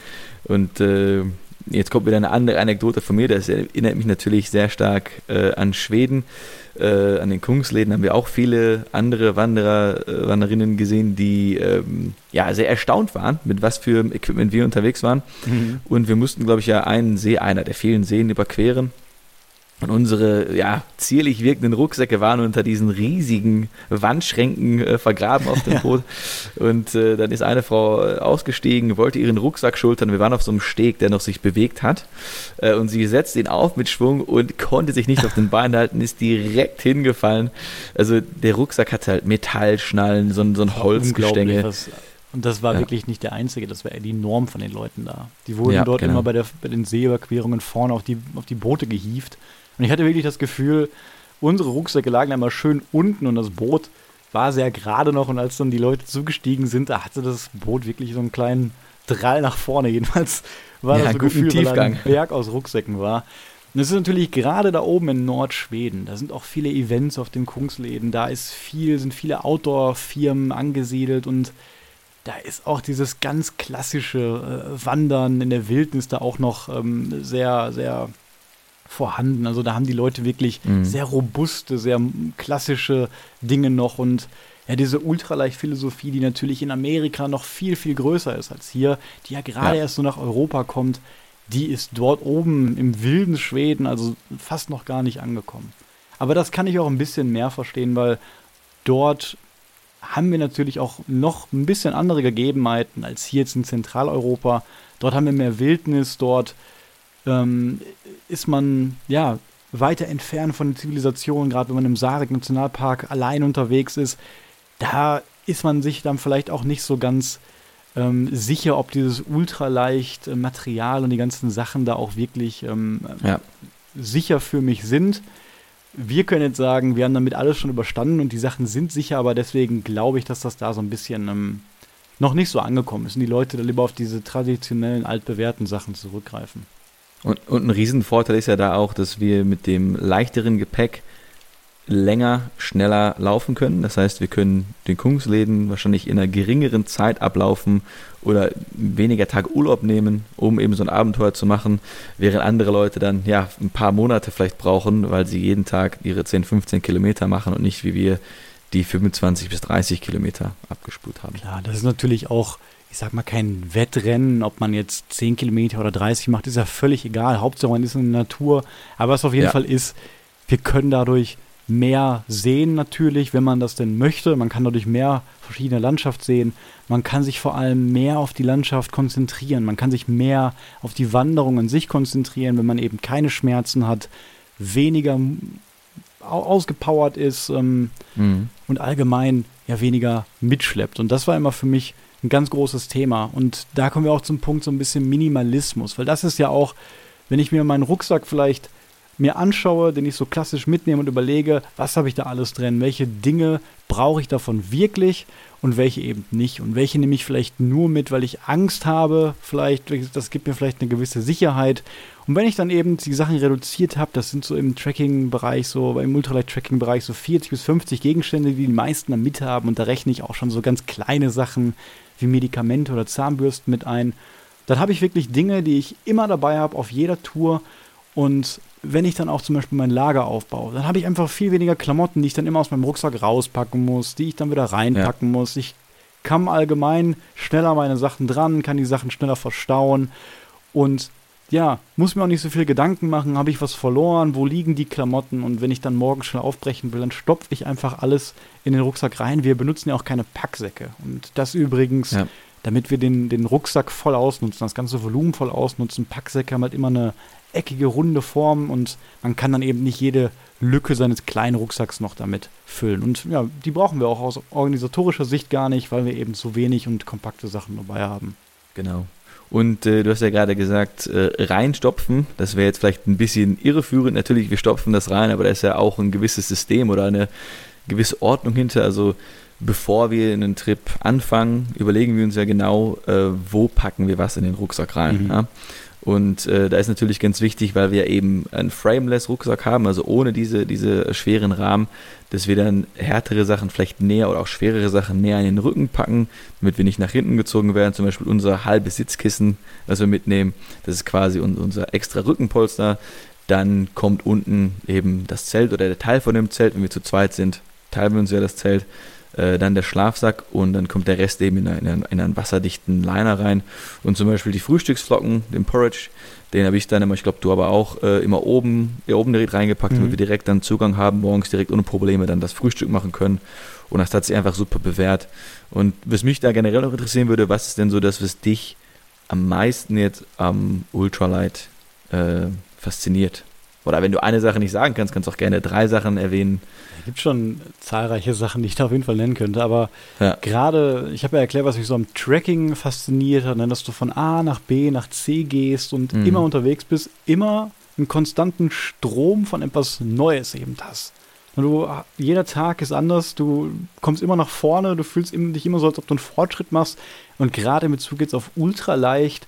Und äh, jetzt kommt wieder eine andere Anekdote von mir, das erinnert mich natürlich sehr stark äh, an Schweden. Äh, an den Kungsläden haben wir auch viele andere Wanderer, äh, Wanderinnen gesehen, die ähm, ja sehr erstaunt waren, mit was für Equipment wir unterwegs waren. Mhm. Und wir mussten, glaube ich, ja einen See, einer der vielen Seen überqueren. Und unsere ja, zierlich wirkenden Rucksäcke waren unter diesen riesigen Wandschränken äh, vergraben auf dem Boot. Und äh, dann ist eine Frau äh, ausgestiegen, wollte ihren Rucksack schultern. Wir waren auf so einem Steg, der noch sich bewegt hat. Äh, und sie setzte ihn auf mit Schwung und konnte sich nicht auf den Beinen halten, ist direkt hingefallen. Also der Rucksack hatte halt Metallschnallen, so, so ein Holzgestänge. Und das war ja. wirklich nicht der einzige, das war die Norm von den Leuten da. Die wurden ja, dort genau. immer bei, der, bei den Seeüberquerungen vorne auf die, auf die Boote gehievt und ich hatte wirklich das Gefühl, unsere Rucksäcke lagen einmal schön unten und das Boot war sehr gerade noch. Und als dann die Leute zugestiegen sind, da hatte das Boot wirklich so einen kleinen Drall nach vorne. Jedenfalls war ja, das so ein Gefühl, Tiefgang. weil ein Berg aus Rucksäcken war. Und es ist natürlich gerade da oben in Nordschweden. Da sind auch viele Events auf den Kungsläden. Da ist viel, sind viele Outdoor-Firmen angesiedelt und da ist auch dieses ganz klassische äh, Wandern in der Wildnis da auch noch ähm, sehr, sehr vorhanden. Also da haben die Leute wirklich mhm. sehr robuste, sehr klassische Dinge noch und ja, diese Ultraleicht-Philosophie, die natürlich in Amerika noch viel, viel größer ist als hier, die ja gerade ja. erst so nach Europa kommt, die ist dort oben im wilden Schweden, also fast noch gar nicht angekommen. Aber das kann ich auch ein bisschen mehr verstehen, weil dort haben wir natürlich auch noch ein bisschen andere Gegebenheiten als hier jetzt in Zentraleuropa. Dort haben wir mehr Wildnis, dort ähm, ist man ja weiter entfernt von der Zivilisation, gerade wenn man im Sarek Nationalpark allein unterwegs ist. Da ist man sich dann vielleicht auch nicht so ganz ähm, sicher, ob dieses ultraleicht äh, Material und die ganzen Sachen da auch wirklich ähm, ja. sicher für mich sind. Wir können jetzt sagen, wir haben damit alles schon überstanden und die Sachen sind sicher, aber deswegen glaube ich, dass das da so ein bisschen ähm, noch nicht so angekommen ist und die Leute da lieber auf diese traditionellen, altbewährten Sachen zurückgreifen. Und, und ein Riesenvorteil ist ja da auch, dass wir mit dem leichteren Gepäck länger, schneller laufen können. Das heißt, wir können den Kungsläden wahrscheinlich in einer geringeren Zeit ablaufen oder weniger Tag Urlaub nehmen, um eben so ein Abenteuer zu machen, während andere Leute dann ja ein paar Monate vielleicht brauchen, weil sie jeden Tag ihre 10, 15 Kilometer machen und nicht wie wir die 25 bis 30 Kilometer abgespult haben. Klar, das ist natürlich auch ich sag mal, kein Wettrennen, ob man jetzt 10 Kilometer oder 30 macht, ist ja völlig egal. Hauptsache man ist in der Natur. Aber was auf jeden ja. Fall ist, wir können dadurch mehr sehen natürlich, wenn man das denn möchte. Man kann dadurch mehr verschiedene Landschaft sehen. Man kann sich vor allem mehr auf die Landschaft konzentrieren. Man kann sich mehr auf die Wanderung an sich konzentrieren, wenn man eben keine Schmerzen hat, weniger ausgepowert ist ähm, mhm. und allgemein ja weniger mitschleppt. Und das war immer für mich ein ganz großes Thema. Und da kommen wir auch zum Punkt so ein bisschen Minimalismus, weil das ist ja auch, wenn ich mir meinen Rucksack vielleicht mir anschaue, den ich so klassisch mitnehme und überlege, was habe ich da alles drin, welche Dinge brauche ich davon wirklich und welche eben nicht. Und welche nehme ich vielleicht nur mit, weil ich Angst habe, vielleicht, das gibt mir vielleicht eine gewisse Sicherheit. Und wenn ich dann eben die Sachen reduziert habe, das sind so im Tracking-Bereich, so im Ultralight-Tracking-Bereich so 40 bis 50 Gegenstände, die die meisten dann mit haben. Und da rechne ich auch schon so ganz kleine Sachen wie Medikamente oder Zahnbürsten mit ein. Dann habe ich wirklich Dinge, die ich immer dabei habe, auf jeder Tour. Und wenn ich dann auch zum Beispiel mein Lager aufbaue, dann habe ich einfach viel weniger Klamotten, die ich dann immer aus meinem Rucksack rauspacken muss, die ich dann wieder reinpacken ja. muss. Ich kann allgemein schneller meine Sachen dran, kann die Sachen schneller verstauen und ja, muss mir auch nicht so viel Gedanken machen, habe ich was verloren, wo liegen die Klamotten und wenn ich dann morgen schnell aufbrechen will, dann stopfe ich einfach alles in den Rucksack rein. Wir benutzen ja auch keine Packsäcke und das übrigens, ja. damit wir den, den Rucksack voll ausnutzen, das ganze Volumen voll ausnutzen. Packsäcke haben halt immer eine eckige, runde Form und man kann dann eben nicht jede Lücke seines kleinen Rucksacks noch damit füllen. Und ja, die brauchen wir auch aus organisatorischer Sicht gar nicht, weil wir eben so wenig und kompakte Sachen dabei haben. Genau. Und äh, du hast ja gerade gesagt, äh, reinstopfen, das wäre jetzt vielleicht ein bisschen irreführend. Natürlich, wir stopfen das rein, aber da ist ja auch ein gewisses System oder eine gewisse Ordnung hinter. Also bevor wir einen Trip anfangen, überlegen wir uns ja genau, äh, wo packen wir was in den Rucksack rein. Mhm. Ja? Und äh, da ist natürlich ganz wichtig, weil wir eben einen frameless Rucksack haben, also ohne diese, diese schweren Rahmen, dass wir dann härtere Sachen vielleicht näher oder auch schwerere Sachen näher in den Rücken packen, damit wir nicht nach hinten gezogen werden. Zum Beispiel unser halbes Sitzkissen, das wir mitnehmen, das ist quasi unser extra Rückenpolster. Dann kommt unten eben das Zelt oder der Teil von dem Zelt, wenn wir zu zweit sind, teilen wir uns ja das Zelt äh, dann der Schlafsack und dann kommt der Rest eben in, eine, in einen wasserdichten Liner rein. Und zum Beispiel die Frühstücksflocken, den Porridge, den habe ich dann immer, ich glaube du aber auch, äh, immer oben, ja, oben direkt reingepackt, mhm. damit wir direkt dann Zugang haben, morgens direkt ohne Probleme dann das Frühstück machen können. Und das hat sich einfach super bewährt. Und was mich da generell noch interessieren würde, was ist denn so das, was dich am meisten jetzt am Ultralight äh, fasziniert? Oder wenn du eine Sache nicht sagen kannst, kannst du auch gerne drei Sachen erwähnen. Es gibt schon zahlreiche Sachen, die ich da auf jeden Fall nennen könnte. Aber ja. gerade, ich habe ja erklärt, was mich so am Tracking fasziniert hat, ne, dass du von A nach B nach C gehst und mhm. immer unterwegs bist, immer einen konstanten Strom von etwas Neues eben hast. Du, jeder Tag ist anders, du kommst immer nach vorne, du fühlst dich immer so, als ob du einen Fortschritt machst. Und gerade in Bezug jetzt auf ultraleicht,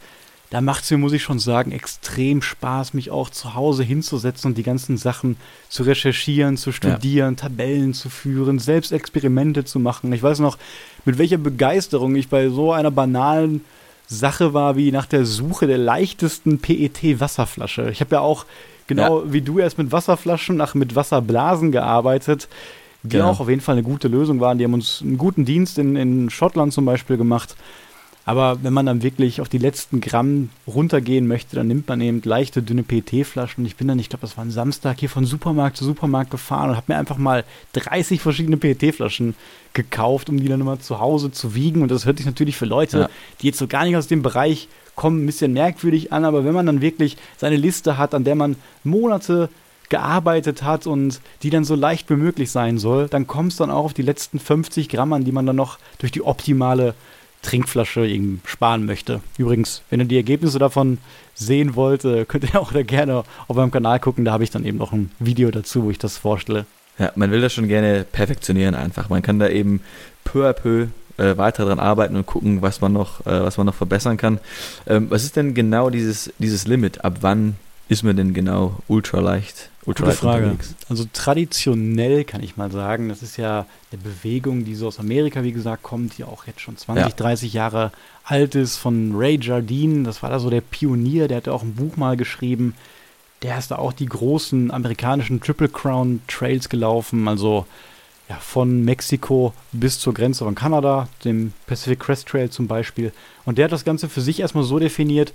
da macht es mir, muss ich schon sagen, extrem Spaß, mich auch zu Hause hinzusetzen und die ganzen Sachen zu recherchieren, zu studieren, ja. Tabellen zu führen, selbst Experimente zu machen. Ich weiß noch, mit welcher Begeisterung ich bei so einer banalen Sache war, wie nach der Suche der leichtesten PET-Wasserflasche. Ich habe ja auch, genau ja. wie du erst mit Wasserflaschen, nach mit Wasserblasen gearbeitet, die genau. auch auf jeden Fall eine gute Lösung waren. Die haben uns einen guten Dienst in, in Schottland zum Beispiel gemacht. Aber wenn man dann wirklich auf die letzten Gramm runtergehen möchte, dann nimmt man eben leichte, dünne PET-Flaschen. Und ich bin dann, ich glaube, das war ein Samstag, hier von Supermarkt zu Supermarkt gefahren und habe mir einfach mal 30 verschiedene PET-Flaschen gekauft, um die dann immer zu Hause zu wiegen. Und das hört sich natürlich für Leute, ja. die jetzt so gar nicht aus dem Bereich kommen, ein bisschen merkwürdig an. Aber wenn man dann wirklich seine Liste hat, an der man Monate gearbeitet hat und die dann so leicht wie möglich sein soll, dann kommt es dann auch auf die letzten 50 Gramm an, die man dann noch durch die optimale Trinkflasche sparen möchte. Übrigens, wenn ihr die Ergebnisse davon sehen wollt, äh, könnt ihr <laughs> auch da gerne auf meinem Kanal gucken. Da habe ich dann eben noch ein Video dazu, wo ich das vorstelle. Ja, man will das schon gerne perfektionieren einfach. Man kann da eben peu à peu äh, weiter dran arbeiten und gucken, was man noch, äh, was man noch verbessern kann. Ähm, was ist denn genau dieses, dieses Limit? Ab wann ist man denn genau ultraleicht? Ultra Gute Frage. Unterwegs? Also traditionell kann ich mal sagen, das ist ja eine Bewegung, die so aus Amerika, wie gesagt, kommt, die auch jetzt schon 20, ja. 30 Jahre alt ist, von Ray Jardine. Das war da so der Pionier, der hatte auch ein Buch mal geschrieben. Der ist da auch die großen amerikanischen Triple Crown Trails gelaufen, also ja, von Mexiko bis zur Grenze von Kanada, dem Pacific Crest Trail zum Beispiel. Und der hat das Ganze für sich erstmal so definiert,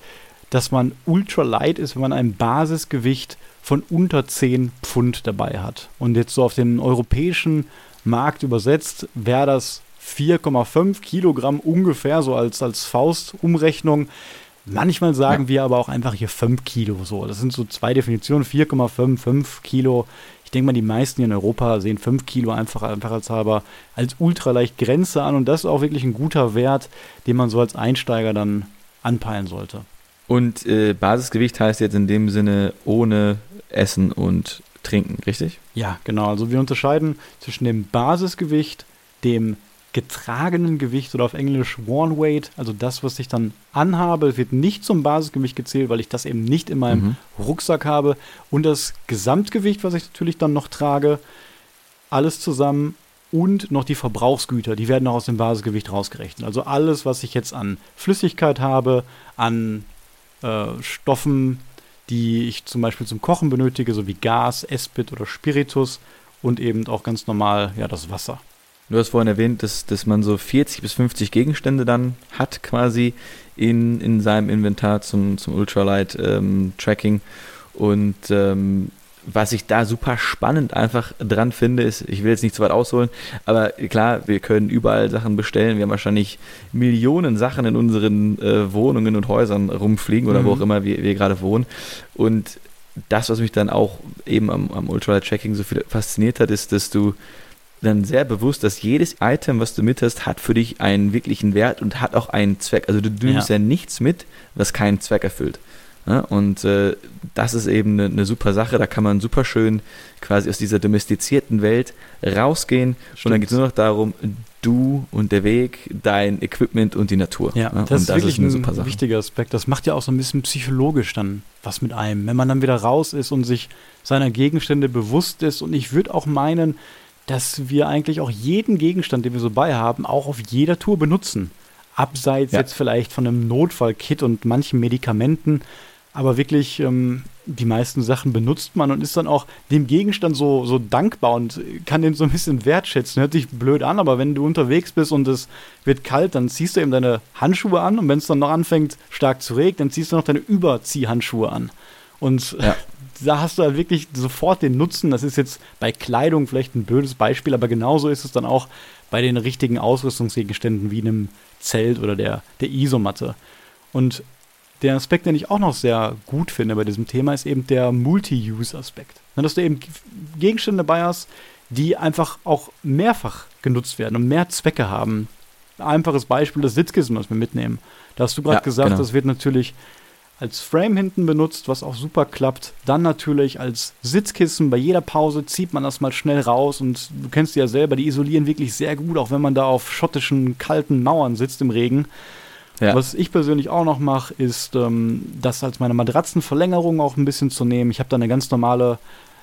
dass man ultra light ist, wenn man ein Basisgewicht von unter 10 Pfund dabei hat. Und jetzt so auf den europäischen Markt übersetzt, wäre das 4,5 Kilogramm ungefähr, so als, als Faustumrechnung. Manchmal sagen ja. wir aber auch einfach hier 5 Kilo. So, das sind so zwei Definitionen: 4,5, 5 Kilo. Ich denke mal, die meisten hier in Europa sehen 5 Kilo einfach, einfach als halber als ultraleicht Grenze an. Und das ist auch wirklich ein guter Wert, den man so als Einsteiger dann anpeilen sollte. Und äh, Basisgewicht heißt jetzt in dem Sinne ohne Essen und Trinken, richtig? Ja, genau. Also wir unterscheiden zwischen dem Basisgewicht, dem getragenen Gewicht oder auf Englisch Worn Weight, also das, was ich dann anhabe, wird nicht zum Basisgewicht gezählt, weil ich das eben nicht in meinem mhm. Rucksack habe. Und das Gesamtgewicht, was ich natürlich dann noch trage, alles zusammen und noch die Verbrauchsgüter, die werden auch aus dem Basisgewicht rausgerechnet. Also alles, was ich jetzt an Flüssigkeit habe, an äh, Stoffen, die ich zum Beispiel zum Kochen benötige, so wie Gas, Espit oder Spiritus und eben auch ganz normal ja das Wasser. Du hast vorhin erwähnt, dass, dass man so 40 bis 50 Gegenstände dann hat quasi in, in seinem Inventar zum, zum Ultralight-Tracking. Ähm, und ähm, was ich da super spannend einfach dran finde, ist, ich will jetzt nicht zu weit ausholen, aber klar, wir können überall Sachen bestellen. Wir haben wahrscheinlich Millionen Sachen in unseren äh, Wohnungen und Häusern rumfliegen oder mhm. wo auch immer wir, wir gerade wohnen. Und das, was mich dann auch eben am, am Ultralight-Tracking so viel fasziniert hat, ist, dass du dann sehr bewusst, dass jedes Item, was du mit hast, hat für dich einen wirklichen Wert und hat auch einen Zweck. Also du, nimmst ja. ja nichts mit, was keinen Zweck erfüllt. Ja, und äh, das ist eben eine, eine, super Sache. Da kann man super schön quasi aus dieser domestizierten Welt rausgehen. Stimmt. Und dann geht es nur noch darum, du und der Weg, dein Equipment und die Natur. Ja, ja das, ist das wirklich ist ein wichtiger Aspekt. Das macht ja auch so ein bisschen psychologisch dann was mit einem. Wenn man dann wieder raus ist und sich seiner Gegenstände bewusst ist. Und ich würde auch meinen, dass wir eigentlich auch jeden Gegenstand, den wir so bei haben, auch auf jeder Tour benutzen. Abseits ja. jetzt vielleicht von einem Notfallkit und manchen Medikamenten aber wirklich ähm, die meisten Sachen benutzt man und ist dann auch dem Gegenstand so, so dankbar und kann den so ein bisschen wertschätzen. Hört sich blöd an, aber wenn du unterwegs bist und es wird kalt, dann ziehst du eben deine Handschuhe an und wenn es dann noch anfängt stark zu regnen, dann ziehst du noch deine Überziehhandschuhe an. Und ja. <laughs> da hast du halt wirklich sofort den Nutzen. Das ist jetzt bei Kleidung vielleicht ein blödes Beispiel, aber genauso ist es dann auch bei den richtigen Ausrüstungsgegenständen wie einem Zelt oder der, der Isomatte. Und der Aspekt, den ich auch noch sehr gut finde bei diesem Thema, ist eben der Multi-Use-Aspekt. Dass du eben Gegenstände dabei hast, die einfach auch mehrfach genutzt werden und mehr Zwecke haben. Ein einfaches Beispiel, das Sitzkissen, was wir mitnehmen. Da hast du gerade ja, gesagt, genau. das wird natürlich als Frame hinten benutzt, was auch super klappt. Dann natürlich als Sitzkissen. Bei jeder Pause zieht man das mal schnell raus und du kennst die ja selber, die isolieren wirklich sehr gut, auch wenn man da auf schottischen kalten Mauern sitzt im Regen. Ja. Was ich persönlich auch noch mache, ist, ähm, das als meine Matratzenverlängerung auch ein bisschen zu nehmen. Ich habe da eine ganz normale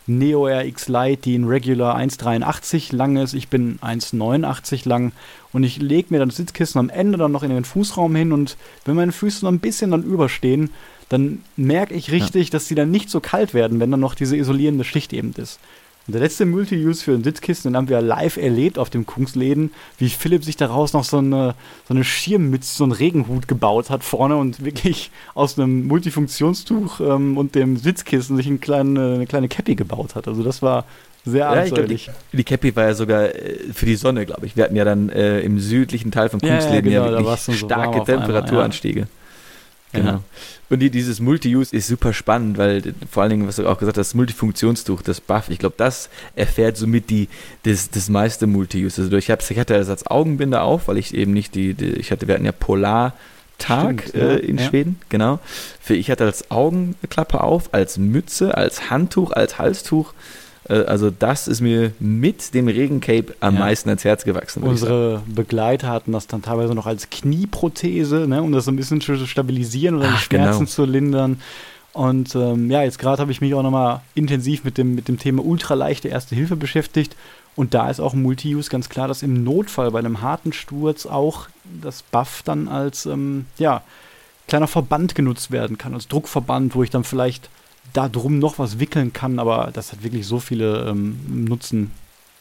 Neo RX Lite, die in Regular 1,83 lang ist. Ich bin 1,89 lang und ich lege mir dann das Sitzkissen am Ende dann noch in den Fußraum hin und wenn meine Füße noch ein bisschen dann überstehen, dann merke ich richtig, ja. dass die dann nicht so kalt werden, wenn dann noch diese isolierende Schicht eben ist. Und der letzte Multi-Use für ein Sitzkissen, den haben wir live erlebt auf dem Kungsläden, wie Philipp sich daraus noch so eine, so eine Schirmmütze, so einen Regenhut gebaut hat vorne und wirklich aus einem Multifunktionstuch ähm, und dem Sitzkissen sich eine kleine, eine kleine Cappy gebaut hat. Also das war sehr ja, abenteuerlich. Die, die, Cappy war ja sogar äh, für die Sonne, glaube ich. Wir hatten ja dann äh, im südlichen Teil von Kungsläden ja, ja, genau, ja wirklich so starke Temperaturanstiege. Einmal, ja. Genau. Und die, dieses Multi-Use ist super spannend, weil vor allen Dingen, was du auch gesagt hast, das Multifunktionstuch, das Buff, ich glaube, das erfährt somit die, das, das meiste Multi-Use. Also ich, ich hatte das als Augenbinder auf, weil ich eben nicht die, die ich hatte, wir hatten ja Polar Tag Stimmt, äh, in ja. Schweden, genau. Für ich hatte als Augenklappe auf, als Mütze, als Handtuch, als Halstuch also das ist mir mit dem Regencape am ja. meisten ans Herz gewachsen. Unsere Begleiter hatten das dann teilweise noch als Knieprothese, ne, um das ein bisschen zu stabilisieren oder Ach, die Schmerzen genau. zu lindern. Und ähm, ja, jetzt gerade habe ich mich auch nochmal intensiv mit dem, mit dem Thema ultraleichte Erste Hilfe beschäftigt. Und da ist auch Multi-Use ganz klar, dass im Notfall bei einem harten Sturz auch das Buff dann als ähm, ja, kleiner Verband genutzt werden kann, als Druckverband, wo ich dann vielleicht da drum noch was wickeln kann, aber das hat wirklich so viele ähm, Nutzen.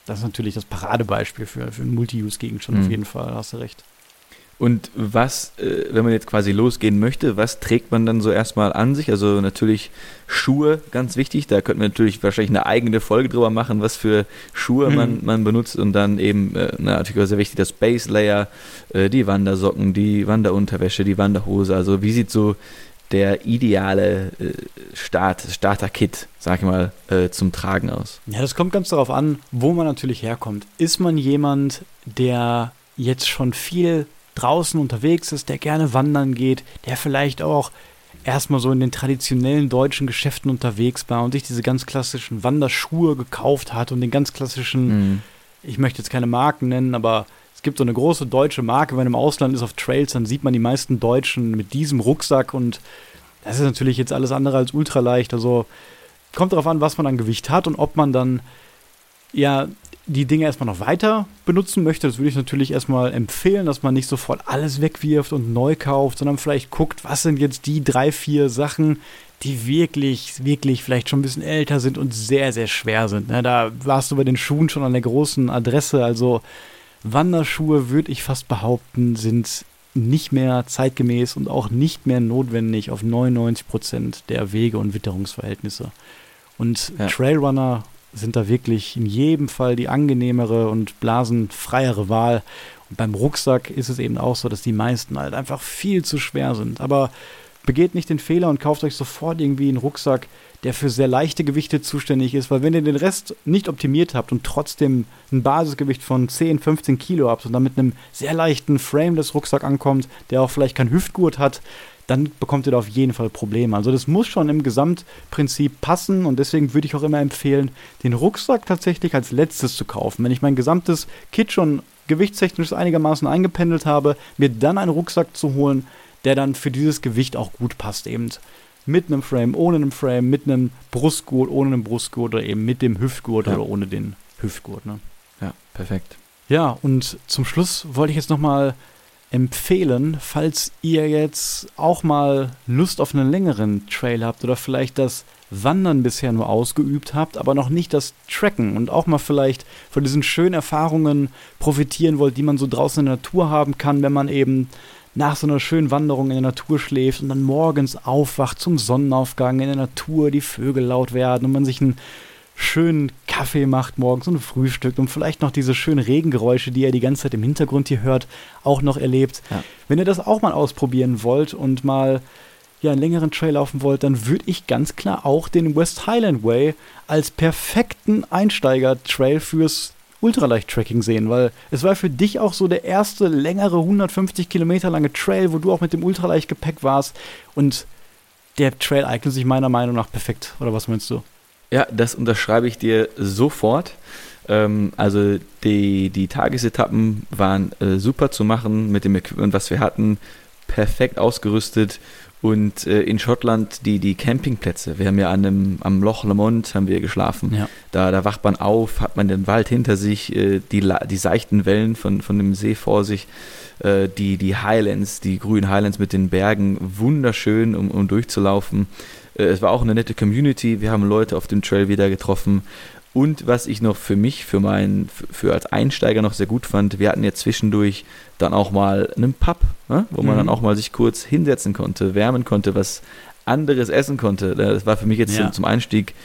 Das ist natürlich das Paradebeispiel für, für einen Multi-Use-Gegenstand mhm. auf jeden Fall, hast du recht. Und was, äh, wenn man jetzt quasi losgehen möchte, was trägt man dann so erstmal an sich? Also natürlich Schuhe, ganz wichtig. Da könnte man natürlich wahrscheinlich eine eigene Folge drüber machen, was für Schuhe mhm. man, man benutzt. Und dann eben, äh, na, natürlich auch sehr wichtig, das Base Layer, äh, die Wandersocken, die Wanderunterwäsche, die Wanderhose. Also wie sieht so der ideale äh, Start, Starter-Kit, sag ich mal, äh, zum Tragen aus? Ja, das kommt ganz darauf an, wo man natürlich herkommt. Ist man jemand, der jetzt schon viel draußen unterwegs ist, der gerne wandern geht, der vielleicht auch erstmal so in den traditionellen deutschen Geschäften unterwegs war und sich diese ganz klassischen Wanderschuhe gekauft hat und den ganz klassischen, mhm. ich möchte jetzt keine Marken nennen, aber gibt so eine große deutsche Marke, wenn man im Ausland ist auf Trails, dann sieht man die meisten Deutschen mit diesem Rucksack und das ist natürlich jetzt alles andere als ultraleicht. Also kommt darauf an, was man an Gewicht hat und ob man dann ja die Dinge erstmal noch weiter benutzen möchte. Das würde ich natürlich erstmal empfehlen, dass man nicht sofort alles wegwirft und neu kauft, sondern vielleicht guckt, was sind jetzt die drei, vier Sachen, die wirklich, wirklich vielleicht schon ein bisschen älter sind und sehr, sehr schwer sind. Ne, da warst du bei den Schuhen schon an der großen Adresse. Also Wanderschuhe, würde ich fast behaupten, sind nicht mehr zeitgemäß und auch nicht mehr notwendig auf 99 Prozent der Wege und Witterungsverhältnisse. Und ja. Trailrunner sind da wirklich in jedem Fall die angenehmere und blasenfreiere Wahl. Und beim Rucksack ist es eben auch so, dass die meisten halt einfach viel zu schwer sind. Aber begeht nicht den Fehler und kauft euch sofort irgendwie einen Rucksack, der für sehr leichte Gewichte zuständig ist, weil wenn ihr den Rest nicht optimiert habt und trotzdem ein Basisgewicht von 10, 15 Kilo habt und dann mit einem sehr leichten frameless Rucksack ankommt, der auch vielleicht kein Hüftgurt hat, dann bekommt ihr da auf jeden Fall Probleme. Also das muss schon im Gesamtprinzip passen und deswegen würde ich auch immer empfehlen, den Rucksack tatsächlich als letztes zu kaufen. Wenn ich mein gesamtes Kit schon gewichtstechnisch einigermaßen eingependelt habe, mir dann einen Rucksack zu holen, der dann für dieses Gewicht auch gut passt eben mit einem Frame, ohne einem Frame, mit einem Brustgurt, ohne einem Brustgurt oder eben mit dem Hüftgurt ja. oder ohne den Hüftgurt. Ne? Ja, perfekt. Ja, und zum Schluss wollte ich jetzt nochmal empfehlen, falls ihr jetzt auch mal Lust auf einen längeren Trail habt oder vielleicht das Wandern bisher nur ausgeübt habt, aber noch nicht das Tracken und auch mal vielleicht von diesen schönen Erfahrungen profitieren wollt, die man so draußen in der Natur haben kann, wenn man eben nach so einer schönen Wanderung in der Natur schläft und dann morgens aufwacht zum Sonnenaufgang in der Natur, die Vögel laut werden und man sich einen schönen Kaffee macht morgens und frühstückt und vielleicht noch diese schönen Regengeräusche, die ihr die ganze Zeit im Hintergrund hier hört, auch noch erlebt. Ja. Wenn ihr das auch mal ausprobieren wollt und mal ja, einen längeren Trail laufen wollt, dann würde ich ganz klar auch den West Highland Way als perfekten Einsteiger-Trail fürs Ultraleicht-Tracking sehen, weil es war für dich auch so der erste längere 150 Kilometer lange Trail, wo du auch mit dem Ultraleicht-Gepäck warst und der Trail eignet sich meiner Meinung nach perfekt, oder was meinst du? Ja, das unterschreibe ich dir sofort. Ähm, also die, die Tagesetappen waren äh, super zu machen mit dem Equipment, was wir hatten, perfekt ausgerüstet und äh, in Schottland die, die Campingplätze. Wir haben ja an einem, am Loch Lomond haben wir geschlafen. Ja. Da, da wacht man auf, hat man den Wald hinter sich, äh, die, die seichten Wellen von, von dem See vor sich, äh, die, die Highlands, die grünen Highlands mit den Bergen, wunderschön, um, um durchzulaufen. Äh, es war auch eine nette Community. Wir haben Leute auf dem Trail wieder getroffen. Und was ich noch für mich, für meinen, für als Einsteiger noch sehr gut fand, wir hatten ja zwischendurch dann auch mal einen Pub, ne? wo man mhm. dann auch mal sich kurz hinsetzen konnte, wärmen konnte, was anderes essen konnte. Das war für mich jetzt ja. zum, zum Einstieg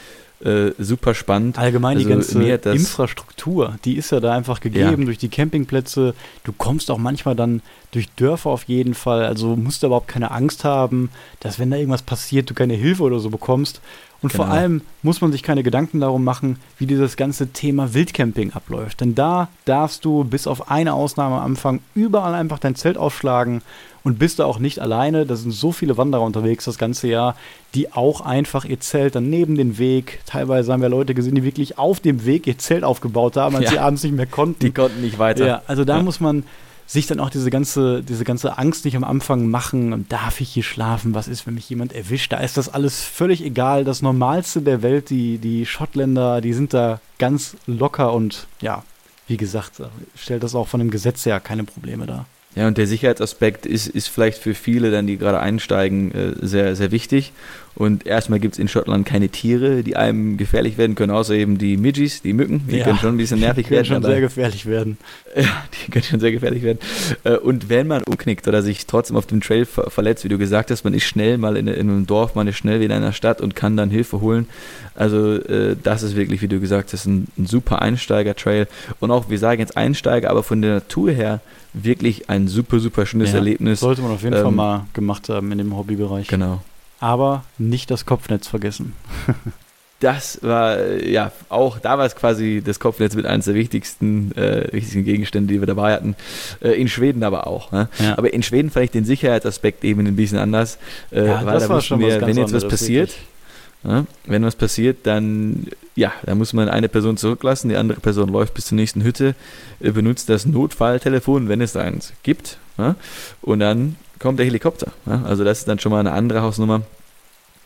äh, super spannend. Allgemein also die ganze Infrastruktur, die ist ja da einfach gegeben ja. durch die Campingplätze. Du kommst auch manchmal dann durch Dörfer auf jeden Fall. Also musst du überhaupt keine Angst haben, dass wenn da irgendwas passiert, du keine Hilfe oder so bekommst. Und genau. vor allem muss man sich keine Gedanken darum machen, wie dieses ganze Thema Wildcamping abläuft. Denn da darfst du bis auf eine Ausnahme am Anfang überall einfach dein Zelt aufschlagen und bist da auch nicht alleine. Da sind so viele Wanderer unterwegs das ganze Jahr, die auch einfach ihr Zelt dann neben den Weg, teilweise haben wir Leute gesehen, die wirklich auf dem Weg ihr Zelt aufgebaut haben, als ja. sie abends nicht mehr konnten. Die konnten nicht weiter. Ja, also da ja. muss man sich dann auch diese ganze, diese ganze Angst nicht am Anfang machen, darf ich hier schlafen, was ist, wenn mich jemand erwischt, da ist das alles völlig egal. Das Normalste der Welt, die, die Schottländer, die sind da ganz locker und ja, wie gesagt, stellt das auch von dem Gesetz her keine Probleme dar. Ja, und der Sicherheitsaspekt ist, ist vielleicht für viele dann, die gerade einsteigen, äh, sehr, sehr wichtig. Und erstmal gibt es in Schottland keine Tiere, die einem gefährlich werden können, außer eben die Midgies, die Mücken. Die ja, können schon ein bisschen nervig die können werden. schon sehr gefährlich werden. <laughs> Ja, die können schon sehr gefährlich werden. Äh, und wenn man umknickt oder sich trotzdem auf dem Trail verletzt, wie du gesagt hast, man ist schnell mal in, in einem Dorf, man ist schnell wieder in einer Stadt und kann dann Hilfe holen. Also äh, das ist wirklich, wie du gesagt hast, ein, ein super Einsteiger-Trail. Und auch, wir sagen jetzt Einsteiger, aber von der Natur her wirklich ein super, super schönes ja, Erlebnis. Sollte man auf jeden ähm, Fall mal gemacht haben in dem Hobbybereich. Genau. Aber nicht das Kopfnetz vergessen. <laughs> das war, ja, auch da war es quasi das Kopfnetz mit eines der wichtigsten, äh, wichtigsten Gegenstände, die wir dabei hatten. Äh, in Schweden aber auch. Ne? Ja. Aber in Schweden fand ich den Sicherheitsaspekt eben ein bisschen anders. Äh, ja, weil da wussten wir, wenn jetzt was passiert, Ja, wenn was passiert, dann ja, da muss man eine Person zurücklassen, die andere Person läuft bis zur nächsten Hütte, äh, benutzt das Notfalltelefon, wenn es eins gibt, ja, und dann kommt der Helikopter. Ja, also das ist dann schon mal eine andere Hausnummer,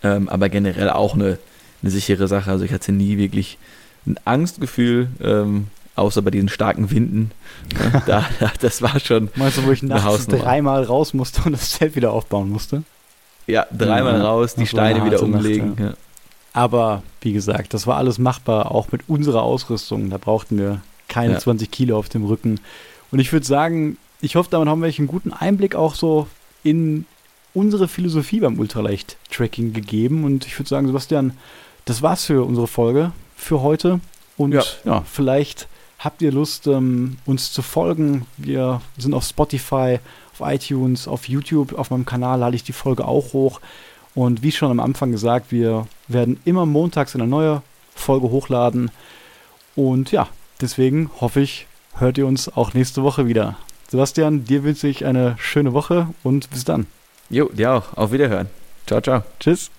ähm, aber generell auch eine, eine sichere Sache. Also ich hatte nie wirklich ein Angstgefühl, ähm, außer bei diesen starken Winden. <laughs> da, das war schon. Meinst du, wo ich nachts dreimal raus musste und das Zelt wieder aufbauen musste? Ja, dreimal ja, raus, die Steine wieder umlegen. Nacht, ja. Aber wie gesagt, das war alles machbar, auch mit unserer Ausrüstung. Da brauchten wir keine ja. 20 Kilo auf dem Rücken. Und ich würde sagen, ich hoffe, damit haben wir euch einen guten Einblick auch so in unsere Philosophie beim Ultraleicht-Tracking gegeben. Und ich würde sagen, Sebastian, das war's für unsere Folge für heute. Und ja, ja vielleicht habt ihr Lust, ähm, uns zu folgen. Wir sind auf Spotify, auf iTunes, auf YouTube, auf meinem Kanal lade ich die Folge auch hoch. Und wie schon am Anfang gesagt, wir werden immer montags eine neue Folge hochladen. Und ja, deswegen hoffe ich, hört ihr uns auch nächste Woche wieder. Sebastian, dir wünsche ich eine schöne Woche und bis dann. Jo, dir auch. Auf Wiederhören. Ciao, ciao. Tschüss.